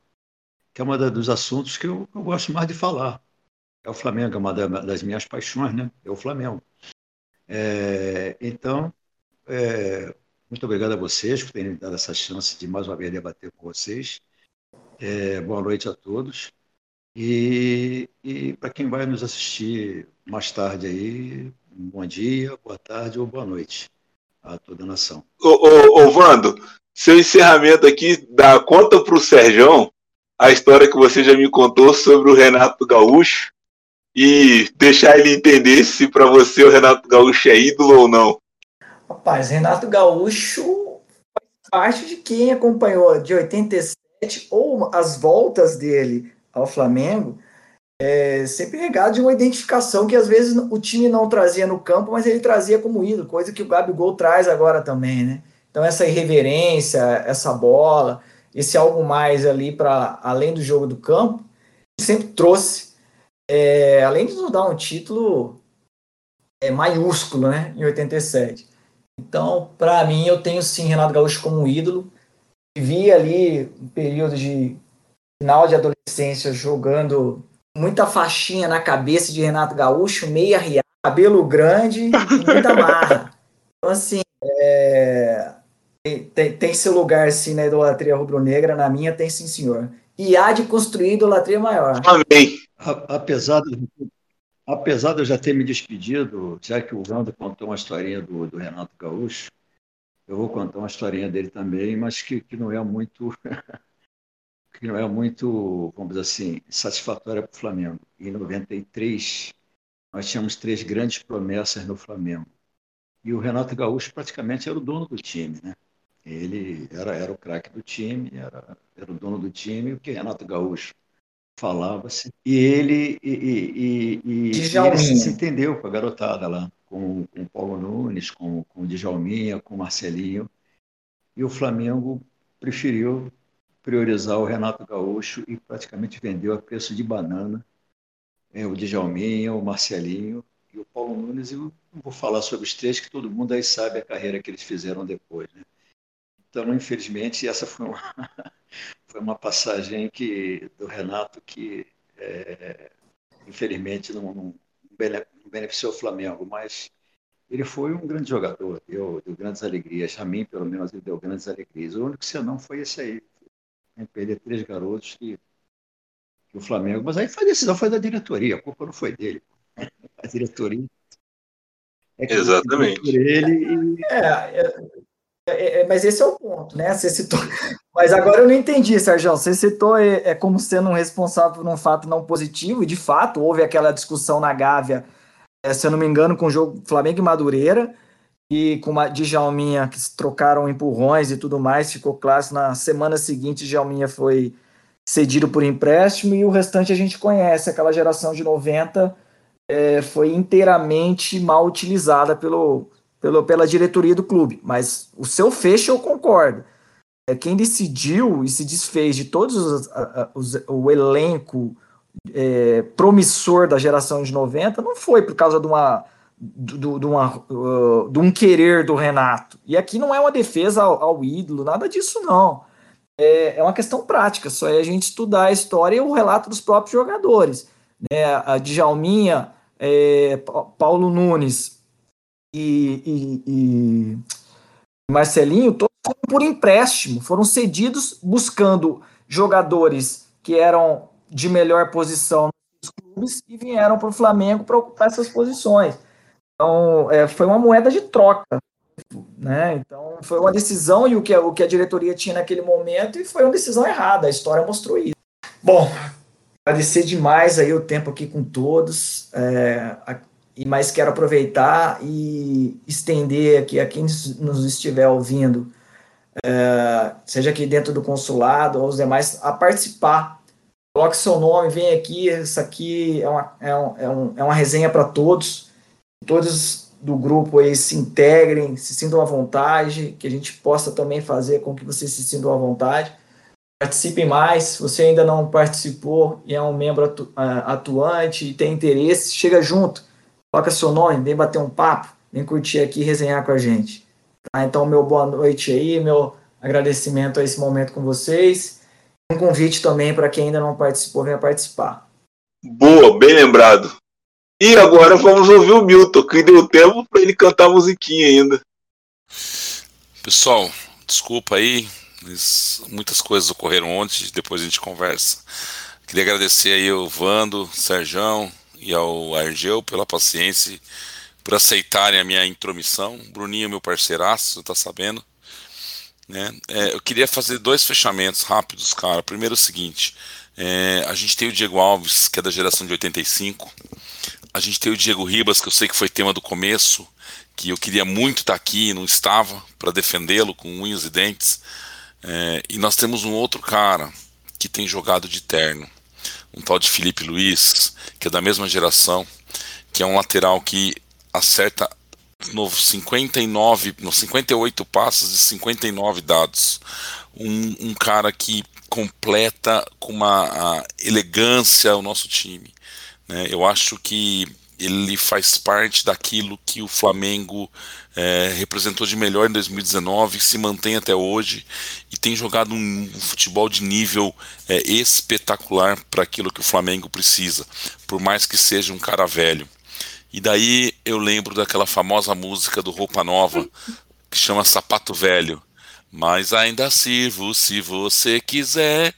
que é um dos assuntos que eu, eu gosto mais de falar. É o Flamengo, é uma das minhas paixões, né? É o Flamengo. É, então, é, muito obrigado a vocês por terem dado essa chance de mais uma vez debater com vocês. É, boa noite a todos. E, e para quem vai nos assistir mais tarde aí, bom dia, boa tarde ou boa noite a toda a nação. Ô, ô, ô Vando, seu encerramento aqui dá conta para o Serjão a história que você já me contou sobre o Renato Gaúcho e deixar ele entender se para você o Renato Gaúcho é ídolo ou não. Rapaz, Renato Gaúcho faz parte de quem acompanhou de 87 ou as voltas dele ao Flamengo é, sempre regado de uma identificação que às vezes o time não trazia no campo, mas ele trazia como ídolo, coisa que o Gabigol traz agora também, né? Então essa irreverência, essa bola, esse algo mais ali para além do jogo do campo, sempre trouxe, é, além de nos dar um título é, maiúsculo, né, em 87. Então, para mim, eu tenho sim Renato Gaúcho como um ídolo. Vi ali um período de final de adolescência jogando muita faixinha na cabeça de Renato Gaúcho, meia riada, cabelo grande e muita marra. Então, assim, é, tem, tem, seu lugar, sim, na idolatria rubro-negra, na minha tem sim, senhor. E há de construir idolatria maior. Amém. Apesar de, apesar de eu já ter me despedido, já que o Wanda contou uma historinha do, do Renato Gaúcho, eu vou contar uma historinha dele também, mas que, que não é muito que não é muito, vamos dizer assim, satisfatória para o Flamengo. Em 93, nós tínhamos três grandes promessas no Flamengo. E o Renato Gaúcho praticamente era o dono do time, né? Ele era, era o craque do time, era, era o dono do time, o que Renato Gaúcho falava-se. E ele, e, e, e, e ele se entendeu com a garotada lá, com, com o Paulo Nunes, com, com o Djalminha, com o Marcelinho. E o Flamengo preferiu priorizar o Renato Gaúcho e praticamente vendeu a preço de banana é, o Djalminha, o Marcelinho e o Paulo Nunes. Eu não vou falar sobre os três, que todo mundo aí sabe a carreira que eles fizeram depois. Né? Então, infelizmente, essa foi uma, foi uma passagem que, do Renato que, é, infelizmente, não, não, beneficiou o Flamengo, mas ele foi um grande jogador, deu, deu grandes alegrias. A mim, pelo menos, ele deu grandes alegrias. O único senão foi esse aí, né, perder três garotos que, que, o Flamengo. Mas aí foi a decisão foi da diretoria, a culpa não foi dele. A diretoria. É Exatamente. Ele e... é, é, é, mas esse é o ponto, né? Você citou. Mas agora eu não entendi, Sérgio. Você citou é, é, como sendo um responsável por um fato não positivo, e de fato houve aquela discussão na Gávea, é, se eu não me engano, com o jogo Flamengo e Madureira, e com uma Djalminha que trocaram empurrões e tudo mais, ficou clássico. Na semana seguinte, Djalminha foi cedido por empréstimo e o restante a gente conhece. Aquela geração de 90 é, foi inteiramente mal utilizada pelo, pelo, pela diretoria do clube. Mas o seu fecho eu concordo. É, quem decidiu e se desfez de todos os, os o elenco é, promissor da geração de 90 não foi por causa de uma do, do, uma, uh, de um querer do Renato. E aqui não é uma defesa ao, ao ídolo, nada disso não. É, é, uma questão prática, só é a gente estudar a história e o relato dos próprios jogadores. Né? A Djalminha, é, Paulo Nunes e, e, e, Marcelinho, todos foram por empréstimo, foram cedidos buscando jogadores que eram de melhor posição nos clubes e vieram para o Flamengo para ocupar essas posições. Então, é, foi uma moeda de troca. Né? Então, foi uma decisão e o que, a, o que a diretoria tinha naquele momento e foi uma decisão errada. A história mostrou isso. Bom, agradecer demais aí o tempo aqui com todos. É, e mais quero aproveitar e estender aqui a quem nos estiver ouvindo, é, seja aqui dentro do consulado ou os demais, a participar. Coloque seu nome, vem aqui. Isso aqui é uma, é um, é um, é uma resenha para todos. Todos do grupo aí se integrem, se sintam à vontade, que a gente possa também fazer com que vocês se sintam à vontade. Participem mais. Se você ainda não participou e é um membro atu, atuante e tem interesse, chega junto. Coloca seu nome, vem bater um papo, vem curtir aqui e resenhar com a gente. Tá? Então, meu boa noite aí, meu agradecimento a esse momento com vocês. Um convite também para quem ainda não participou, venha participar. Boa, bem lembrado. E agora vamos ouvir o Milton, que deu tempo para ele cantar a musiquinha ainda. Pessoal, desculpa aí, muitas coisas ocorreram ontem, depois a gente conversa. Queria agradecer aí ao Vando, Serjão e ao Argel pela paciência, por aceitarem a minha intromissão. Bruninho, meu parceiraço, tá sabendo. Né? É, eu queria fazer dois fechamentos rápidos, cara. Primeiro é o seguinte: é, a gente tem o Diego Alves, que é da geração de 85. A gente tem o Diego Ribas, que eu sei que foi tema do começo, que eu queria muito estar aqui e não estava, para defendê-lo com unhas e dentes. É, e nós temos um outro cara que tem jogado de terno, um tal de Felipe Luiz, que é da mesma geração, que é um lateral que acerta no 59, no 58 passos e 59 dados. Um, um cara que completa com uma elegância o nosso time. Né? Eu acho que ele faz parte daquilo que o Flamengo é, representou de melhor em 2019, se mantém até hoje e tem jogado um, um futebol de nível é, espetacular para aquilo que o Flamengo precisa, por mais que seja um cara velho. E daí eu lembro daquela famosa música do Roupa Nova que chama Sapato Velho mas ainda sirvo se você quiser.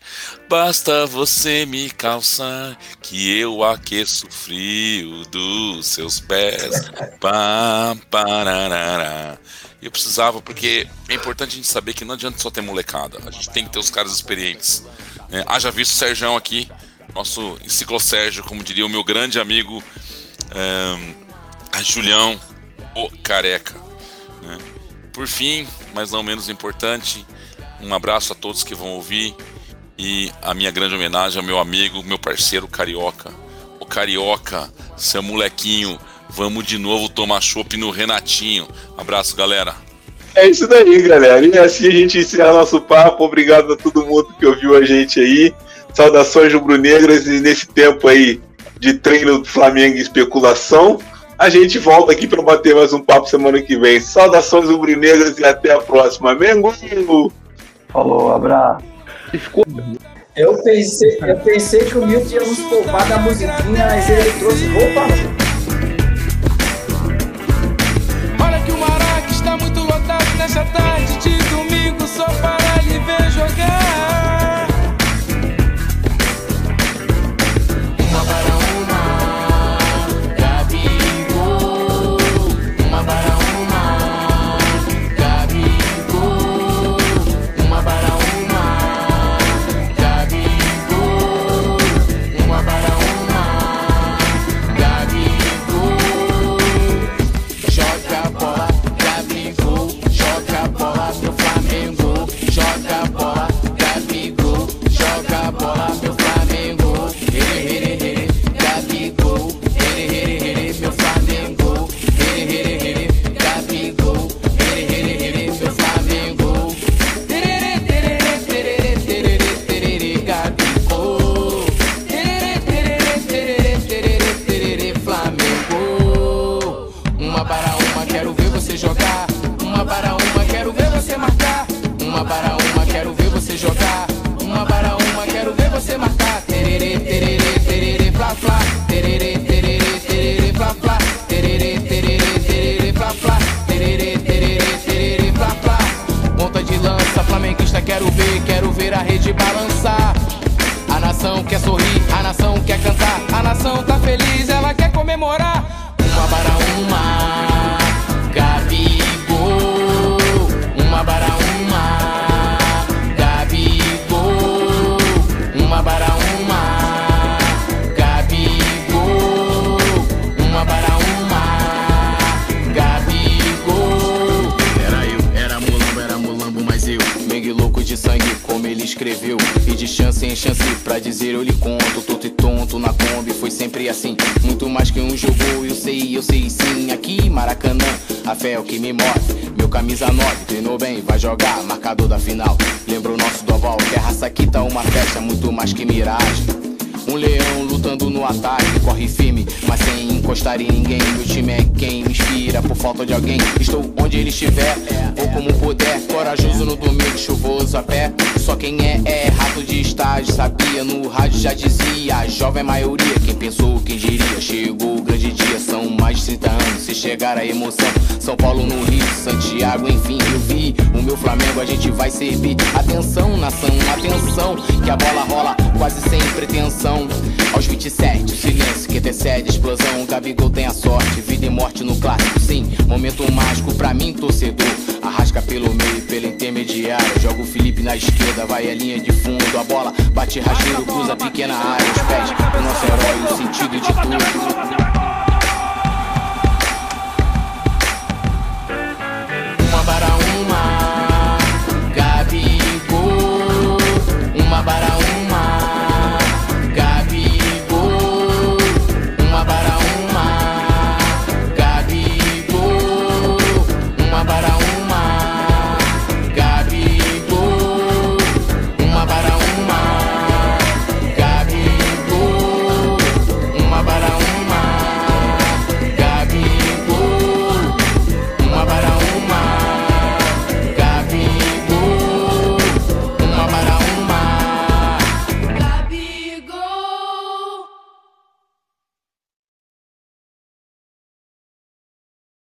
Basta você me calçar, que eu aqueço o frio dos seus pés. Eu precisava, porque é importante a gente saber que não adianta só ter molecada, a gente tem que ter os caras experientes. É, haja visto o Sérgio aqui, nosso Sérgio, como diria o meu grande amigo é, Julião, o careca. Por fim, mas não menos importante, um abraço a todos que vão ouvir e a minha grande homenagem ao meu amigo, meu parceiro Carioca. O Carioca, seu molequinho, vamos de novo tomar chopp no Renatinho. Abraço, galera. É isso daí, galera. E assim a gente encerra nosso papo. Obrigado a todo mundo que ouviu a gente aí. Saudações rubro-negras e nesse tempo aí de treino do Flamengo e especulação. A gente volta aqui para bater mais um papo semana que vem. Saudações rubro-negras e até a próxima. Mengo! Falou, abraço. Eu pensei, eu pensei que o Milton ia nos poupar da musiquinha, mas ele trouxe roupa Olha que o Maraca está muito lotado nessa tarde de domingo só para lhe ver jogar. Em ninguém. Meu time é quem me inspira por falta de alguém. Estou onde ele estiver, vou como puder. Corajoso no domingo, chuvoso a pé. Só quem é, é rato de estágio. Sabia, no rádio já dizia. A jovem maioria, quem pensou, quem diria. Chegou 30 anos. Se chegar a emoção, São Paulo no Rio, Santiago, enfim, eu vi. O meu Flamengo a gente vai servir. Atenção, nação, atenção, que a bola rola quase sem pretensão. Aos 27, o silêncio que antecede a explosão. O Gabigol tem a sorte, vida e morte no clássico, sim. Momento mágico pra mim, torcedor. Arrasca pelo meio, pela intermediária. Joga o Felipe na esquerda, vai a linha de fundo. A bola bate rasteiro, cruza a pequena área. Os pés do nosso herói, o sentido de tudo.